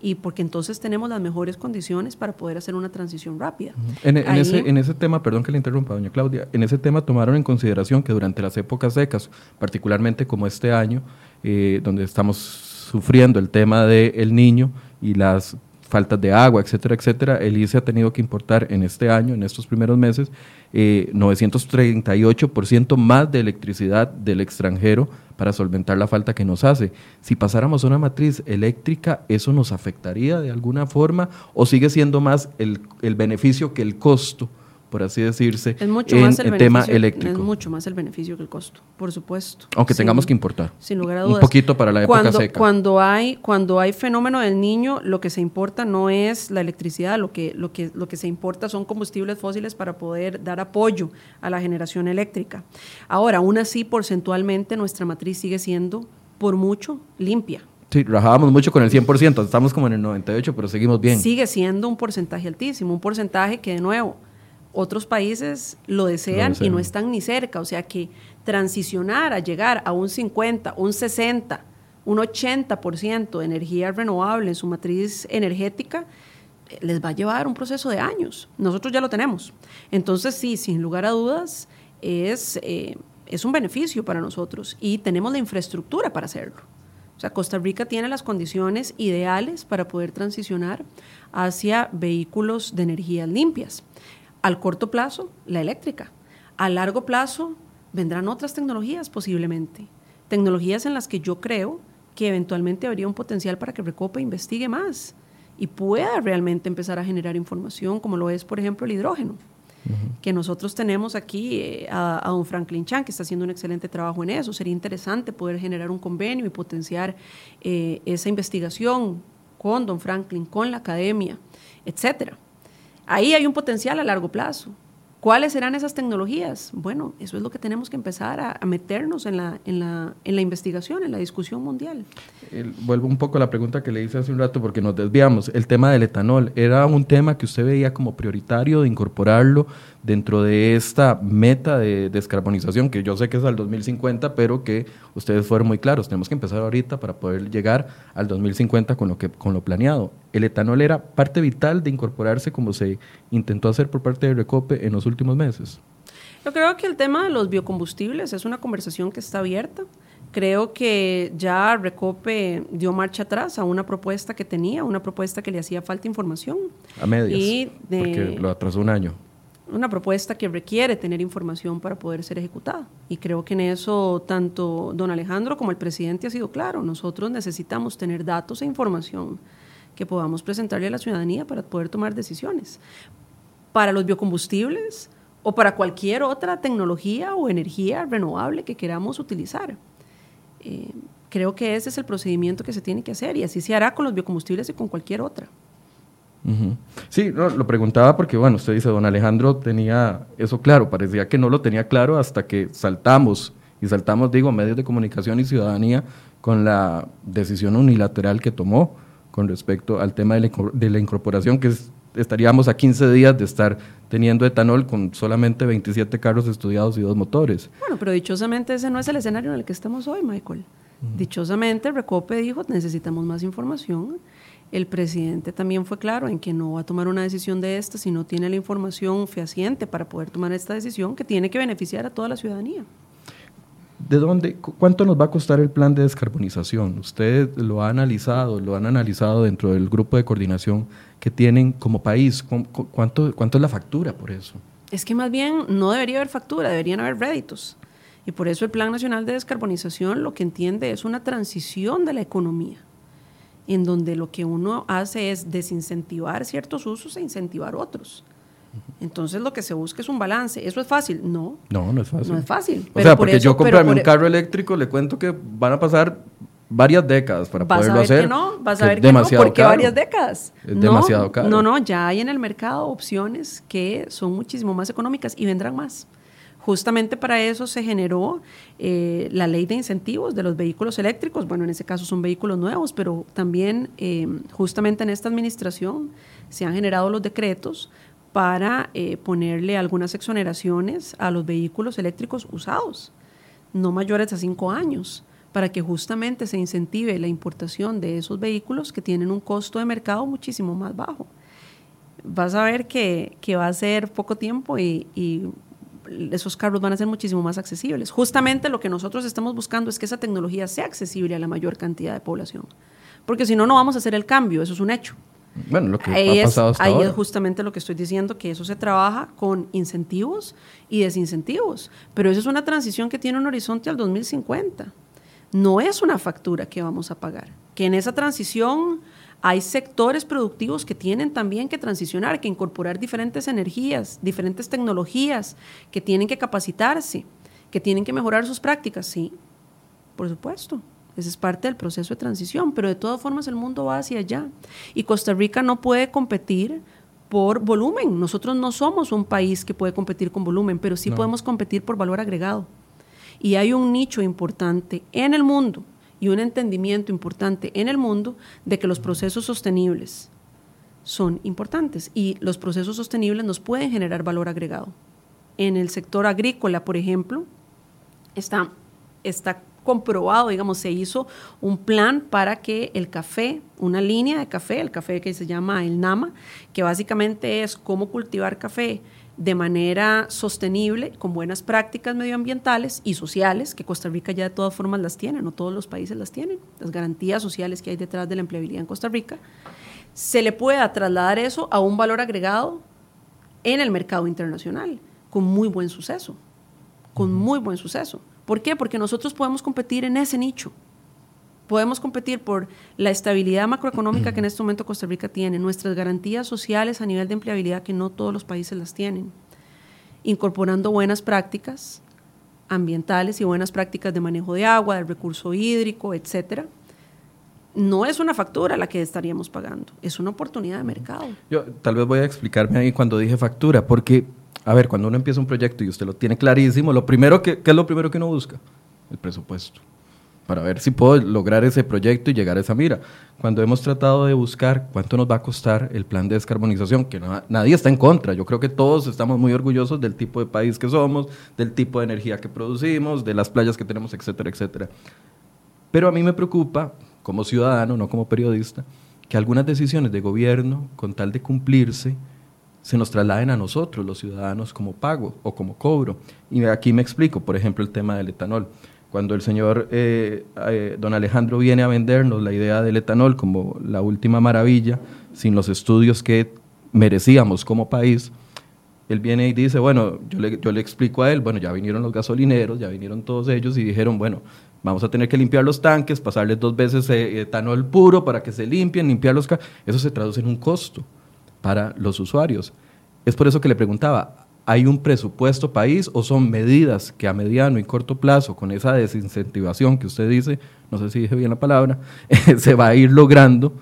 y porque entonces tenemos las mejores condiciones para poder hacer una transición rápida. En, ese, en ese tema, perdón que le interrumpa, doña Claudia, en ese tema tomaron en consideración que durante las épocas secas, particularmente como este año, eh, donde estamos sufriendo el tema del niño y las faltas de agua, etcétera, etcétera, el ICE ha tenido que importar en este año, en estos primeros meses, eh, 938% más de electricidad del extranjero para solventar la falta que nos hace. Si pasáramos a una matriz eléctrica, ¿eso nos afectaría de alguna forma o sigue siendo más el, el beneficio que el costo? Por así decirse, en el, tema eléctrico. Es mucho más el beneficio que el costo, por supuesto. Aunque tengamos que importar. Sin lugar a dudas. Un poquito para la época cuando, seca. Cuando hay, cuando hay fenómeno del niño, lo que se importa no es la electricidad, lo que, lo que, lo que se importa son combustibles fósiles para poder dar apoyo a la generación eléctrica. Ahora, aún así, porcentualmente, nuestra matriz sigue siendo, por mucho, limpia. Sí, rajábamos mucho con el 100%, estamos como en el 98%, pero seguimos bien. Sigue siendo un porcentaje altísimo, un porcentaje que, de nuevo, otros países lo desean, y no están ni cerca. O sea que transicionar a llegar a un 50, un 60, un 80% de energía renovable en su matriz energética eh, les va a llevar un proceso de años. Nosotros ya lo tenemos. Entonces sí, sin lugar a dudas, es, eh, es un beneficio para nosotros y tenemos la infraestructura para hacerlo. O sea, Costa Rica tiene las condiciones ideales para poder transicionar hacia vehículos de energías limpias. Al corto plazo, la eléctrica. A largo plazo, vendrán otras tecnologías posiblemente. Tecnologías en las que yo creo que eventualmente habría un potencial para que Recope investigue más y pueda realmente empezar a generar información, como lo es, por ejemplo, el hidrógeno. Que nosotros tenemos aquí eh, a, don Franklin Chan, que está haciendo un excelente trabajo en eso. Sería interesante poder generar un convenio y potenciar eh, esa investigación con don Franklin, con la academia, etcétera. Ahí hay un potencial a largo plazo. ¿Cuáles serán esas tecnologías? Bueno, eso es lo que tenemos que empezar a, meternos en la, en, la, en la investigación, en la discusión mundial. vuelvo un poco a la pregunta que le hice hace un rato porque nos desviamos. El tema del etanol, ¿era un tema que usted veía como prioritario de incorporarlo dentro de esta meta de descarbonización, que yo sé que es al 2050, pero que ustedes fueron muy claros, tenemos que empezar ahorita para poder llegar al 2050 con lo, que, con lo planeado. El etanol era parte vital de incorporarse como se intentó hacer por parte de Recope en los últimos meses. Yo creo que el tema de los biocombustibles es una conversación que está abierta. Creo que ya Recope dio marcha atrás a una propuesta que tenía, una propuesta que le hacía falta información. A medias, porque lo atrasó un año. Una propuesta que requiere tener información para poder ser ejecutada. Y creo que en eso tanto don Alejandro como el presidente ha sido claro. Nosotros necesitamos tener datos e información que podamos presentarle a la ciudadanía para poder tomar decisiones. Para los biocombustibles o para cualquier otra tecnología o energía renovable que queramos utilizar. Eh, creo que ese es el procedimiento que se tiene que hacer y así se hará con los biocombustibles y con cualquier otra. Sí, lo preguntaba porque, bueno, usted dice, don Alejandro tenía eso claro, parecía que no lo tenía claro hasta que saltamos, y saltamos, digo, medios de comunicación y ciudadanía, con la decisión unilateral que tomó con respecto al tema de la, incorporación, que estaríamos a 15 días de estar teniendo etanol con solamente 27 carros estudiados y dos motores. Bueno, pero dichosamente ese no es el escenario en el que estamos hoy, Michael. Dichosamente, Recope dijo, necesitamos más información. El presidente también fue claro en que no va a tomar una decisión de esta si no tiene la información fehaciente para poder tomar esta decisión que tiene que beneficiar a toda la ciudadanía. ¿De dónde, cuánto nos va a costar el plan de descarbonización? Usted lo ha analizado, lo han analizado dentro del grupo de coordinación que tienen como país. ¿Cuánto, cuánto es la factura por eso? Es que más bien no debería haber factura, deberían haber réditos. Y por eso el Plan Nacional de Descarbonización lo que entiende es una transición de la economía, en donde lo que uno hace es desincentivar ciertos usos e incentivar otros. Entonces lo que se busca es un balance. ¿Eso es fácil? No. No, no es fácil. No es fácil. o sea, porque yo comprarme un e- carro eléctrico, le cuento que van a pasar varias décadas para vas poderlo a hacer. Que no, vas a ver que no, porque varias décadas. Es demasiado caro. No, no, ya hay en el mercado opciones que son muchísimo más económicas y vendrán más. Justamente para eso se generó eh, la ley de incentivos de los vehículos eléctricos. Bueno, en ese caso son vehículos nuevos, pero también eh, justamente en esta administración se han generado los decretos para eh, ponerle algunas exoneraciones a los vehículos eléctricos usados, no mayores a cinco años, para que justamente se incentive la importación de esos vehículos que tienen un costo de mercado muchísimo más bajo. Vas a ver que, va a ser poco tiempo y, y esos carros van a ser muchísimo más accesibles. Justamente lo que nosotros estamos buscando es que esa tecnología sea accesible a la mayor cantidad de población, porque si no, no vamos a hacer el cambio, eso es un hecho. Bueno, lo que ahí ha pasado es, Ahí es justamente lo que estoy diciendo, que eso se trabaja con incentivos y desincentivos. Pero eso es una transición que tiene un horizonte al 2050. No es una factura que vamos a pagar. Que en esa transición hay sectores productivos que tienen también que transicionar, que incorporar diferentes energías, diferentes tecnologías, que tienen que capacitarse, que tienen que mejorar sus prácticas. Sí, por supuesto. Ese es parte del proceso de transición, pero de todas formas el mundo va hacia allá. Y Costa Rica no puede competir por volumen. Nosotros no somos un país que puede competir con volumen, pero sí podemos competir por valor agregado. Y hay un nicho importante en el mundo y un entendimiento importante en el mundo de que los procesos sostenibles son importantes y los procesos sostenibles nos pueden generar valor agregado. En el sector agrícola, por ejemplo, está, está comprobado, digamos, se hizo un plan para que el café, una línea de café, el café que se llama el NAMA, que básicamente es cómo cultivar café de manera sostenible, con buenas prácticas medioambientales y sociales, que Costa Rica ya de todas formas las tiene, no todos los países las tienen, las garantías sociales que hay detrás de la empleabilidad en Costa Rica, se le pueda trasladar eso a un valor agregado en el mercado internacional, con muy buen suceso, con muy buen suceso. ¿Por qué? Porque nosotros podemos competir en ese nicho. Podemos competir por la estabilidad macroeconómica que en este momento Costa Rica tiene, nuestras garantías sociales a nivel de empleabilidad que no todos los países las tienen, incorporando buenas prácticas ambientales y buenas prácticas de manejo de agua, del recurso hídrico, etcétera. No es una factura la que estaríamos pagando, es una oportunidad de mercado. Yo tal vez voy a explicarme ahí cuando dije factura, porque a ver, cuando uno empieza un proyecto y usted lo tiene clarísimo, lo primero que, ¿qué es lo primero que uno busca? El presupuesto. Para ver si puedo lograr ese proyecto y llegar a esa mira. Cuando hemos tratado de buscar cuánto nos va a costar el plan de descarbonización, que nadie está en contra, yo creo que todos estamos muy orgullosos del tipo de país que somos, del tipo de energía que producimos, de las playas que tenemos, etcétera, etcétera. Pero a mí me preocupa, como ciudadano, no como periodista, que algunas decisiones de gobierno, con tal de cumplirse, se nos trasladen a nosotros, los ciudadanos, como pago o como cobro. Y aquí me explico, por ejemplo, el tema del etanol. cuando el señor eh, eh, don Alejandro viene a vendernos la idea del etanol como la última maravilla, sin los estudios que merecíamos como país, él viene y dice, bueno, yo le, yo le explico a él, bueno, ya vinieron los gasolineros, ya vinieron todos ellos y dijeron, bueno, vamos a tener que limpiar los tanques, pasarles dos veces eh, etanol puro para que se limpien, limpiar los... Eso se traduce en un costo para los usuarios. Es por eso que le preguntaba, ¿Hay un presupuesto país o son medidas que a mediano y corto plazo, con esa desincentivación que usted dice, no sé si dije bien la palabra, [LAUGHS] se va a ir logrando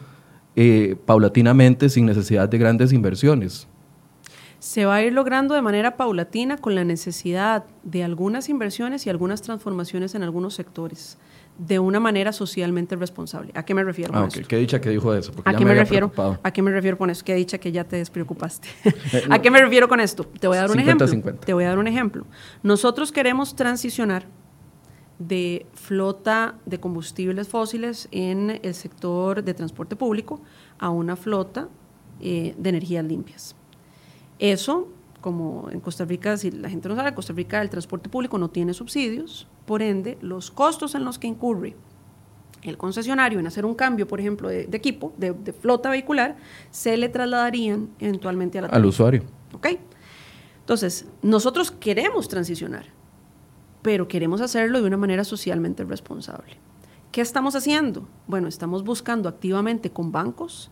eh, paulatinamente sin necesidad de grandes inversiones? Se va a ir logrando de manera paulatina con la necesidad de algunas inversiones y algunas transformaciones en algunos sectores de una manera socialmente responsable. ¿A qué me refiero con ah, ¿Qué dicha que dijo eso? ¿A qué me, refiero? ¿A qué me refiero con eso? ¿Qué dicha que ya te despreocupaste? [LAUGHS] Eh, [LAUGHS] ¿A qué me refiero con esto? Te voy a dar un ejemplo. Te voy a dar un ejemplo. Nosotros queremos transicionar de flota de combustibles fósiles en el sector de transporte público a una flota eh, de energías limpias. Eso, como en Costa Rica, si la gente no sabe, Costa Rica el transporte público no tiene subsidios, por ende, los costos en los que incurre el concesionario en hacer un cambio, por ejemplo, de, equipo, de, flota vehicular, se le trasladarían eventualmente al usuario. ¿Ok? Entonces, nosotros queremos transicionar, pero queremos hacerlo de una manera socialmente responsable. ¿Qué estamos haciendo? Bueno, estamos buscando activamente con bancos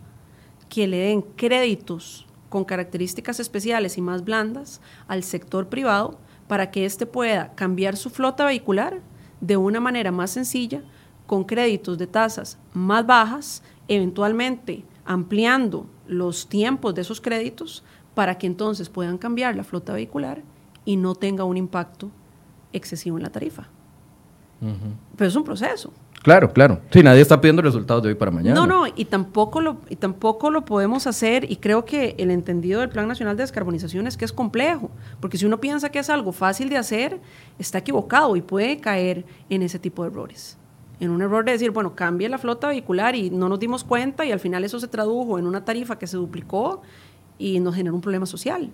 que le den créditos con características especiales y más blandas al sector privado para que éste pueda cambiar su flota vehicular de una manera más sencilla, con créditos de tasas más bajas, eventualmente ampliando los tiempos de esos créditos para que entonces puedan cambiar la flota vehicular y no tenga un impacto excesivo en la tarifa. Pero es un proceso. Claro, claro. Sí, nadie está pidiendo resultados de hoy para mañana. No, no, y tampoco lo, y tampoco lo podemos hacer, y creo que el entendido del Plan Nacional de Descarbonización es que es complejo, porque si uno piensa que es algo fácil de hacer, está equivocado y puede caer en ese tipo de errores. En un error de decir, bueno, cambie la flota vehicular y no nos dimos cuenta y al final eso se tradujo en una tarifa que se duplicó y nos generó un problema social.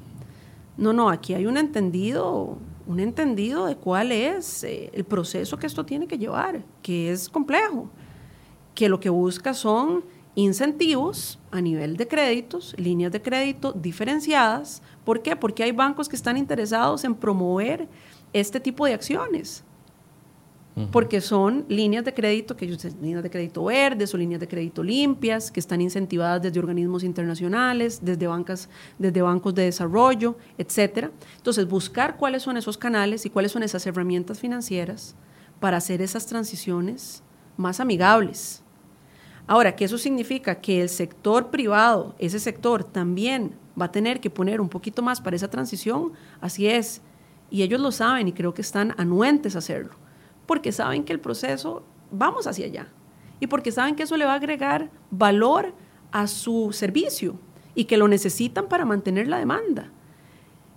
No, no, aquí hay un entendido un entendido de cuál es eh, el proceso que esto tiene que llevar, que es complejo, que lo que busca son incentivos a nivel de créditos, líneas de crédito diferenciadas. ¿Por qué? Porque hay bancos que están interesados en promover este tipo de acciones porque son líneas de crédito, que líneas de crédito verdes o líneas de crédito limpias, que están incentivadas desde organismos internacionales, desde, bancas, desde bancos de desarrollo, etcétera. Entonces, buscar cuáles son esos canales y cuáles son esas herramientas financieras para hacer esas transiciones más amigables. Ahora, ¿qué eso significa? Que el sector privado, ese sector también va a tener que poner un poquito más para esa transición, así es. Y ellos lo saben y creo que están anuentes a hacerlo porque saben que el proceso vamos hacia allá y porque saben que eso le va a agregar valor a su servicio y que lo necesitan para mantener la demanda.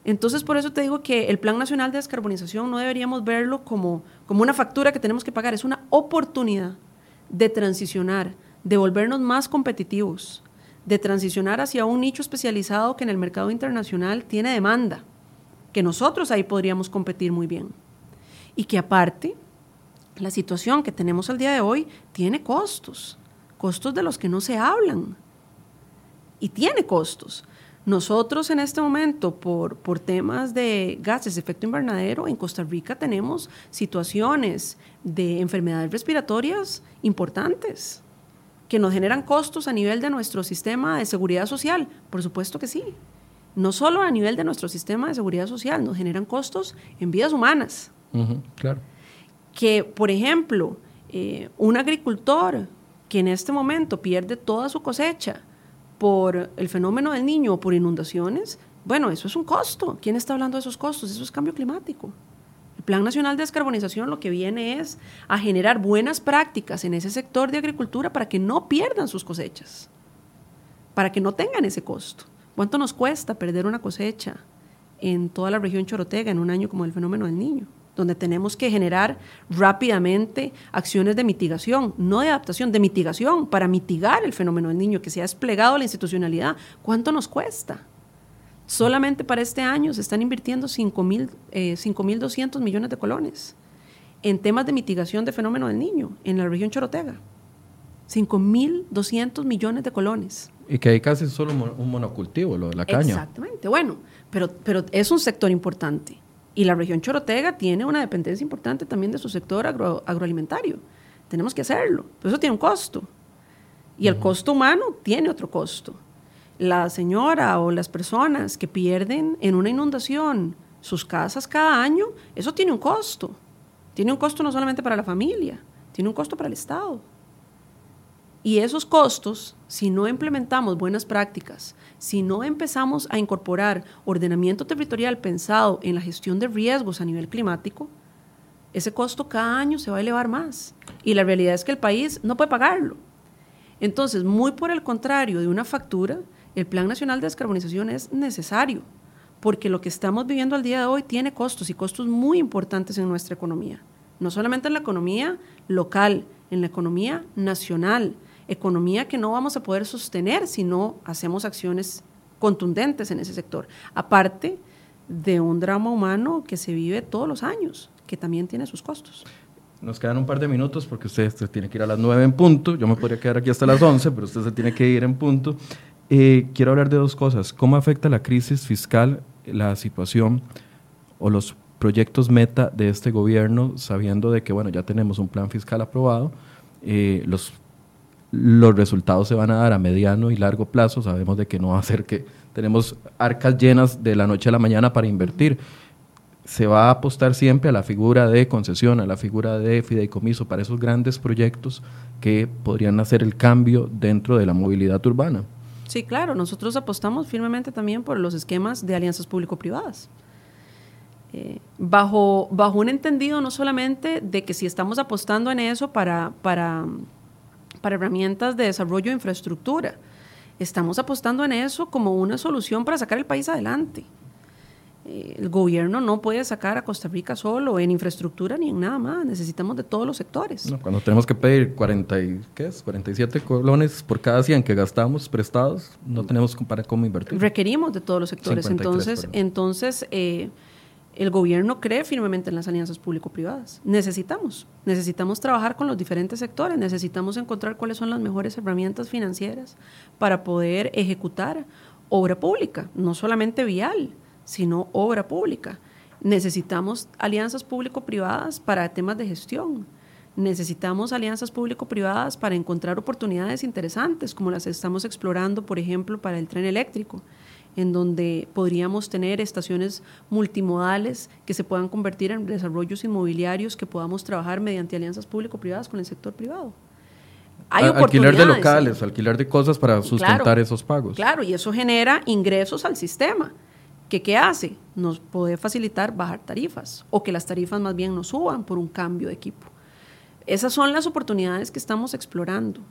Entonces, por eso te digo que el Plan Nacional de Descarbonización no deberíamos verlo como, como una factura que tenemos que pagar, es una oportunidad de transicionar, de volvernos más competitivos, de transicionar hacia un nicho especializado que en el mercado internacional tiene demanda, que nosotros ahí podríamos competir muy bien. Y que aparte la situación que tenemos al día de hoy tiene costos, costos de los que no se hablan. Y tiene costos. Nosotros en este momento, por, por temas de gases de efecto invernadero, en Costa Rica tenemos situaciones de enfermedades respiratorias importantes que nos generan costos a nivel de nuestro sistema de seguridad social. Por supuesto que sí. No solo a nivel de nuestro sistema de seguridad social, nos generan costos en vidas humanas. claro que, por ejemplo, eh, un agricultor que en este momento pierde toda su cosecha por el fenómeno del niño o por inundaciones, bueno, eso es un costo. ¿Quién está hablando de esos costos? Eso es cambio climático. El Plan Nacional de Descarbonización lo que viene es a generar buenas prácticas en ese sector de agricultura para que no pierdan sus cosechas, para que no tengan ese costo. ¿Cuánto nos cuesta perder una cosecha en toda la región chorotega en un año como el fenómeno del niño? Donde tenemos que generar rápidamente acciones de mitigación, no de adaptación, de mitigación, para mitigar el fenómeno del niño que se ha desplegado la institucionalidad. ¿Cuánto nos cuesta? Solamente para este año se están invirtiendo 5.200 eh, millones de colones. en temas de mitigación de fenómeno del niño en la región Chorotega. 5.200 millones de colones. Y que hay casi solo un monocultivo, lo de la caña. Exactamente, bueno, pero, pero es un sector importante. Y la región Chorotega tiene una dependencia importante también de su sector agroalimentario. Tenemos que hacerlo, pero eso tiene un costo. Y el costo humano tiene otro costo. La señora o las personas que pierden en una inundación sus casas cada año, eso tiene un costo. Tiene un costo no solamente para la familia, tiene un costo para el Estado. Y esos costos, si no implementamos buenas prácticas, si no empezamos a incorporar ordenamiento territorial pensado en la gestión de riesgos a nivel climático, ese costo cada año se va a elevar más. Y la realidad es que el país no puede pagarlo. Entonces, muy por el contrario de una factura, el Plan Nacional de Descarbonización es necesario, porque lo que estamos viviendo al día de hoy tiene costos y costos muy importantes en nuestra economía. No solamente en la economía local, en la economía nacional, economía que no vamos a poder sostener si no hacemos acciones contundentes en ese sector. Aparte de un drama humano que se vive todos los años, que también tiene sus costos. Nos quedan un par de minutos porque usted se tiene que ir a las 9 en punto. Yo me podría quedar aquí hasta las 11, pero usted se tiene que ir en punto. Eh, quiero hablar de dos cosas. ¿Cómo afecta la crisis fiscal la situación o los proyectos meta de este gobierno, sabiendo de que, bueno, ya tenemos un plan fiscal aprobado, eh, los, los resultados se van a dar a mediano y largo plazo, sabemos de que no va a ser que tenemos arcas llenas de la noche a la mañana para invertir se va a apostar siempre a la figura de concesión, a la figura de fideicomiso para esos grandes proyectos que podrían hacer el cambio dentro de la movilidad urbana. Sí, claro, nosotros apostamos firmemente también por los esquemas de alianzas público-privadas. Eh, bajo, bajo un entendido no solamente de que si estamos apostando en eso para, para, para herramientas de desarrollo de infraestructura, estamos apostando en eso como una solución para sacar el país adelante. Eh, el gobierno no puede sacar a Costa Rica solo en infraestructura ni en nada más. Necesitamos de todos los sectores. cuando tenemos que pedir 40 ¿qué es? 47 colones por cada 100 que gastamos prestados, no tenemos para cómo invertir. Requerimos de todos los sectores. entonces, entonces eh, el gobierno cree firmemente en las alianzas público-privadas. Necesitamos, necesitamos trabajar con los diferentes sectores, necesitamos encontrar cuáles son las mejores herramientas financieras para poder ejecutar obra pública, no solamente vial sino obra pública. Necesitamos alianzas público-privadas para temas de gestión. Necesitamos alianzas público-privadas para encontrar oportunidades interesantes, como las estamos explorando, por ejemplo, para el tren eléctrico, en donde podríamos tener estaciones multimodales que se puedan convertir en desarrollos inmobiliarios que podamos trabajar mediante alianzas público-privadas con el sector privado. Hay alquiler de locales, alquiler de cosas para sustentar esos pagos. Claro, y eso genera ingresos al sistema que qué hace? Nos puede facilitar bajar tarifas o que las tarifas más bien nos suban por un cambio de equipo. Esas son las oportunidades que estamos explorando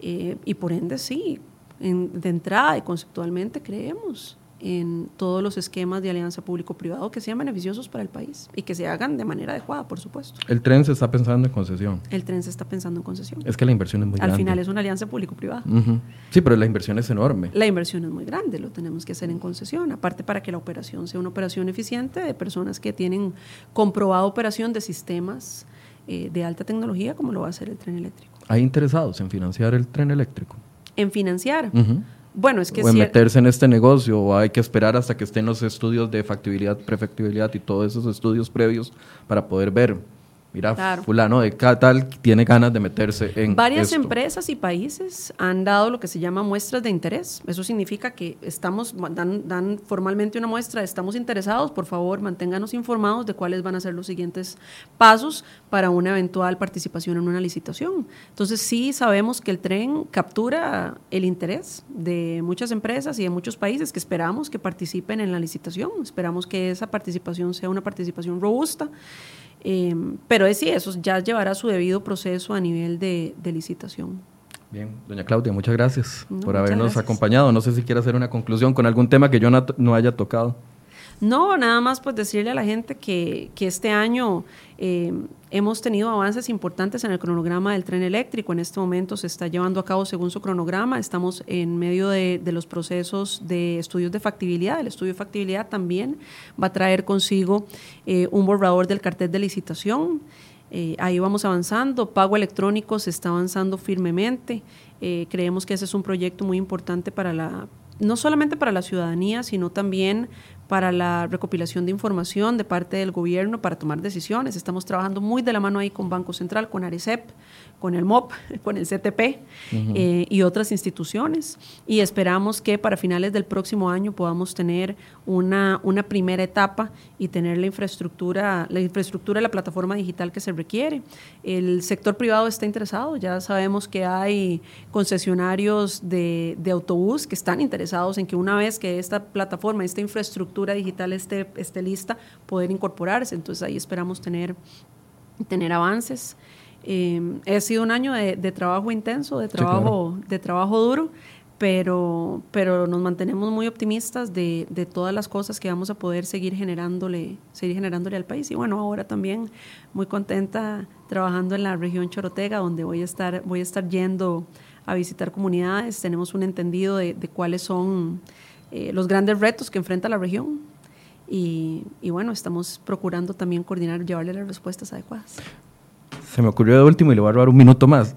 eh, y por ende sí, de entrada y conceptualmente creemos en todos los esquemas de alianza público-privado que sean beneficiosos para el país y que se hagan de manera adecuada, por supuesto. El tren se está pensando en concesión. El tren se está pensando en concesión. Es que la inversión es muy grande. Al final es una alianza público-privada. Sí, pero la inversión es enorme. La inversión es muy grande, lo tenemos que hacer en concesión, aparte para que la operación sea una operación eficiente de personas que tienen comprobada operación de sistemas eh, de alta tecnología como lo va a hacer el tren eléctrico. ¿Hay interesados en financiar el tren eléctrico? En financiar. Bueno, es que o en meterse en este negocio o hay que esperar hasta que estén los estudios de factibilidad, prefactibilidad y todos esos estudios previos para poder ver mira, fulano de tal tiene ganas de meterse en Varias empresas y países han dado lo que se llama muestras de interés. Eso significa que estamos, dan, dan formalmente una muestra, estamos interesados, por favor, manténganos informados de cuáles van a ser los siguientes pasos para una eventual participación en una licitación. Entonces, sí sabemos que el tren captura el interés de muchas empresas y de muchos países que esperamos que participen en la licitación. Esperamos que esa participación sea una participación robusta Em, pero es sí, eso ya llevará su debido proceso a nivel de, licitación. Bien, doña Claudia, muchas gracias por habernos acompañado. No sé si quiere hacer una conclusión con algún tema que yo no haya tocado. No, nada más pues decirle a la gente que, que este año eh, hemos tenido avances importantes en el cronograma del tren eléctrico. En este momento se está llevando a cabo según su cronograma. Estamos en medio de, los procesos de estudios de factibilidad. El estudio de factibilidad también va a traer consigo eh, un borrador del cartel de licitación. Eh, ahí vamos avanzando. Pago electrónico se está avanzando firmemente. Eh, creemos que ese es un proyecto muy importante para la, no solamente para la ciudadanía, sino también para la recopilación de información de parte del gobierno para tomar decisiones. Estamos trabajando muy de la mano ahí con Banco Central, con Arecep, con el MOP, [LAUGHS] con el CTP eh, y otras instituciones. Y esperamos que para finales del próximo año podamos tener una, una primera etapa y tener la infraestructura, la infraestructura de la plataforma digital que se requiere. El sector privado está interesado, ya sabemos que hay concesionarios de, de autobús que están interesados en que una vez que esta plataforma, esta infraestructura digital esté, esté lista, poder incorporarse. Entonces ahí esperamos tener, tener avances. Eh, ha sido un año de, trabajo intenso, de trabajo, de trabajo duro, pero, pero nos mantenemos muy optimistas de, de, todas las cosas que vamos a poder seguir generándole, seguir generándole al país. Y bueno, ahora también muy contenta trabajando en la región Chorotega, donde voy a estar, voy a estar yendo a visitar comunidades. Tenemos un entendido de, cuáles son eh, los grandes retos que enfrenta la región. Y, y, bueno, estamos procurando también coordinar, llevarle las respuestas adecuadas se me ocurrió de último y le voy a robar un minuto más.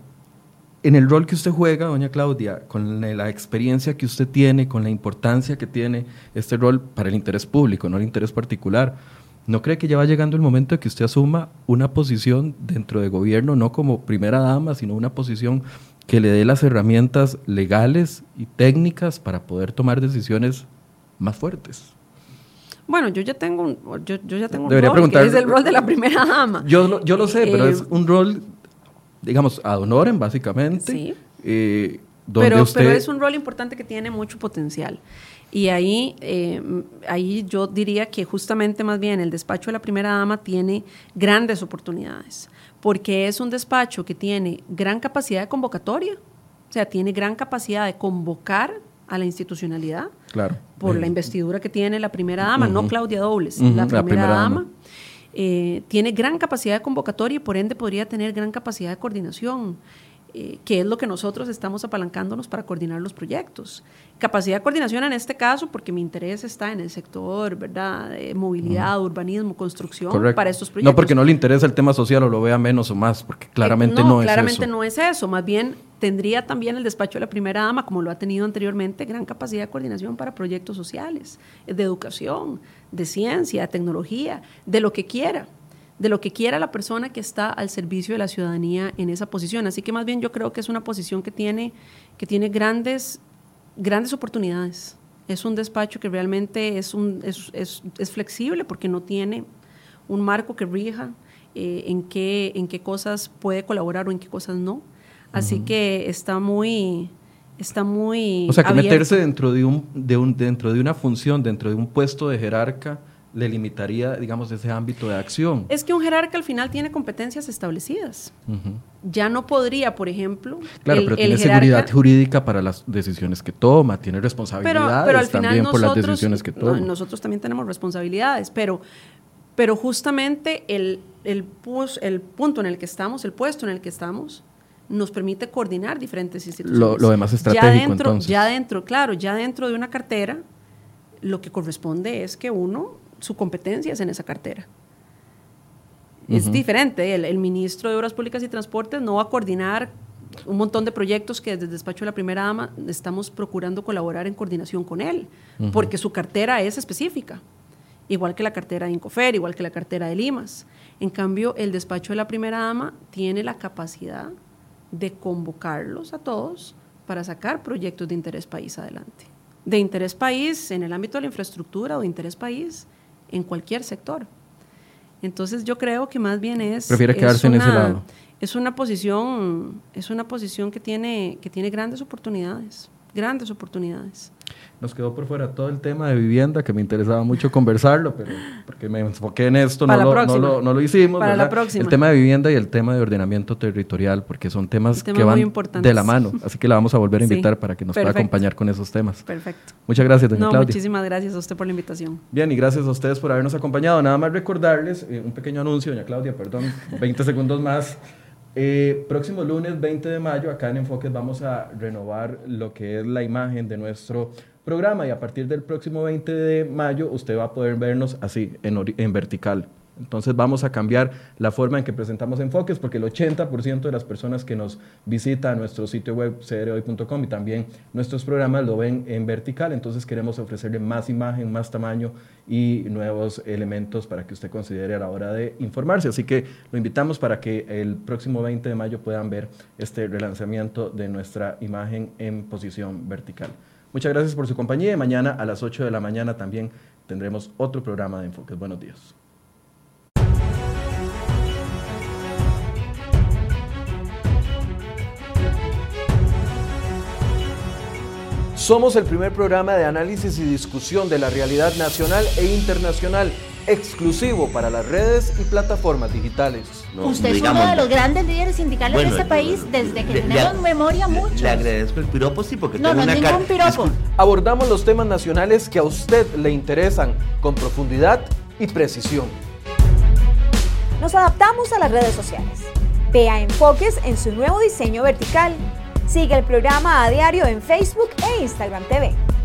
En el rol que usted juega, doña Claudia, con la experiencia que usted tiene, con la importancia que tiene este rol para el interés público, no el interés particular, ¿no cree que ya va llegando el momento de que usted asuma una posición dentro de gobierno, no como primera dama, sino una posición que le dé las herramientas legales y técnicas para poder tomar decisiones más fuertes? Bueno, yo ya tengo un, yo, yo ya tengo un rol, que es el rol de la primera dama. Yo, lo, yo lo sé, pero es eh, un rol, digamos, ad honorem, básicamente. Sí. Eh, pero, pero es un rol importante que tiene mucho potencial. Y ahí, eh, ahí yo diría que justamente más bien el despacho de la primera dama tiene grandes oportunidades, porque es un despacho que tiene gran capacidad de convocatoria, o sea, tiene gran capacidad de convocar a la institucionalidad claro. por la investidura que tiene la primera dama, no Claudia Dobles, la, primera dama. Eh, tiene gran capacidad de convocatoria y por ende podría tener gran capacidad de coordinación. Eh, que es lo que nosotros estamos apalancándonos para coordinar los proyectos. Capacidad de coordinación en este caso, porque mi interés está en el sector, ¿verdad? De movilidad, urbanismo, construcción, para estos proyectos. No porque no le interesa el tema social o lo vea menos o más, porque claramente eh, no, es claramente eso. no es eso. Más bien, tendría también el despacho de la primera dama, como lo ha tenido anteriormente, gran capacidad de coordinación para proyectos sociales, de educación, de ciencia, de tecnología, de lo que quiera de lo que quiera la persona que está al servicio de la ciudadanía en esa posición. Así que más bien yo creo que es una posición que tiene, que tiene grandes, grandes oportunidades. Es un despacho que realmente es, un, es, es, es flexible porque no tiene un marco que rija eh, en, qué, en qué cosas puede colaborar o en qué cosas no. Así que está muy, está muy o sea que meterse dentro de un, de un dentro de una función dentro de un puesto de jerarca le limitaría, digamos, ese ámbito de acción. Es que un jerarca al final tiene competencias establecidas. Ya no podría, por ejemplo. Claro, pero tiene seguridad jurídica para las decisiones que toma, tiene responsabilidades también por las decisiones que toma. nosotros también tenemos responsabilidades, pero, pero justamente el, el, el punto en el que estamos, el puesto en el que estamos, nos permite coordinar diferentes instituciones. Lo, demás estratégico, ya dentro, entonces. Ya dentro, claro, ya dentro de una cartera, lo que corresponde es que uno su competencia es en esa cartera. Es diferente, el, ministro de Obras Públicas y Transportes no va a coordinar un montón de proyectos que desde el despacho de la primera dama estamos procurando colaborar en coordinación con él, porque su cartera es específica, igual que la cartera de Incofer, igual que la cartera de Limas. En cambio, el despacho de la primera dama tiene la capacidad de convocarlos a todos para sacar proyectos de interés país adelante. De interés país en el ámbito de la infraestructura o de interés país en cualquier sector. Entonces yo creo que más bien es... Prefiere quedarse en ese lado. Es una posición, es una posición que tiene, que tiene grandes oportunidades, grandes oportunidades. Nos quedó por fuera todo el tema de vivienda, que me interesaba mucho conversarlo, pero porque me enfoqué en esto, no lo, no, lo, hicimos. Para la próxima. El tema de vivienda y el tema de ordenamiento territorial, porque son temas que van de la mano. Así que la vamos a volver a [LAUGHS] invitar para que nos pueda acompañar con esos temas. Perfecto. Muchas gracias, doña no, Muchísimas gracias a usted por la invitación. Bien, y gracias a ustedes por habernos acompañado. Nada más recordarles, eh, un pequeño anuncio, doña Claudia, perdón, 20 segundos más. Eh, próximo lunes 20 de mayo, acá en Enfoques vamos a renovar lo que es la imagen de nuestro programa y a partir del próximo 20 de mayo usted va a poder vernos así, en, en vertical. Entonces vamos a cambiar la forma en que presentamos enfoques porque el 80% de las personas que nos visitan nuestro sitio web crhoy.com y también nuestros programas lo ven en vertical, entonces queremos ofrecerle más imagen, más tamaño y nuevos elementos para que usted considere a la hora de informarse. Así que lo invitamos para que el próximo 20 de mayo puedan ver este relanzamiento de nuestra imagen en posición vertical. Muchas gracias por su compañía y mañana a las 8 de la mañana también tendremos otro programa de enfoques. Buenos días. Somos el primer programa de análisis y discusión de la realidad nacional e internacional, exclusivo para las redes y plataformas digitales. Usted es uno de los grandes líderes sindicales de este país desde que tenemos memoria mucho. Le agradezco el piropo, sí, porque no, tengo no una ningún piropo. Abordamos los temas nacionales que a usted le interesan con profundidad y precisión. Nos adaptamos a las redes sociales. Vea enfoques en su nuevo diseño vertical Sigue el programa a diario en Facebook e Instagram TV.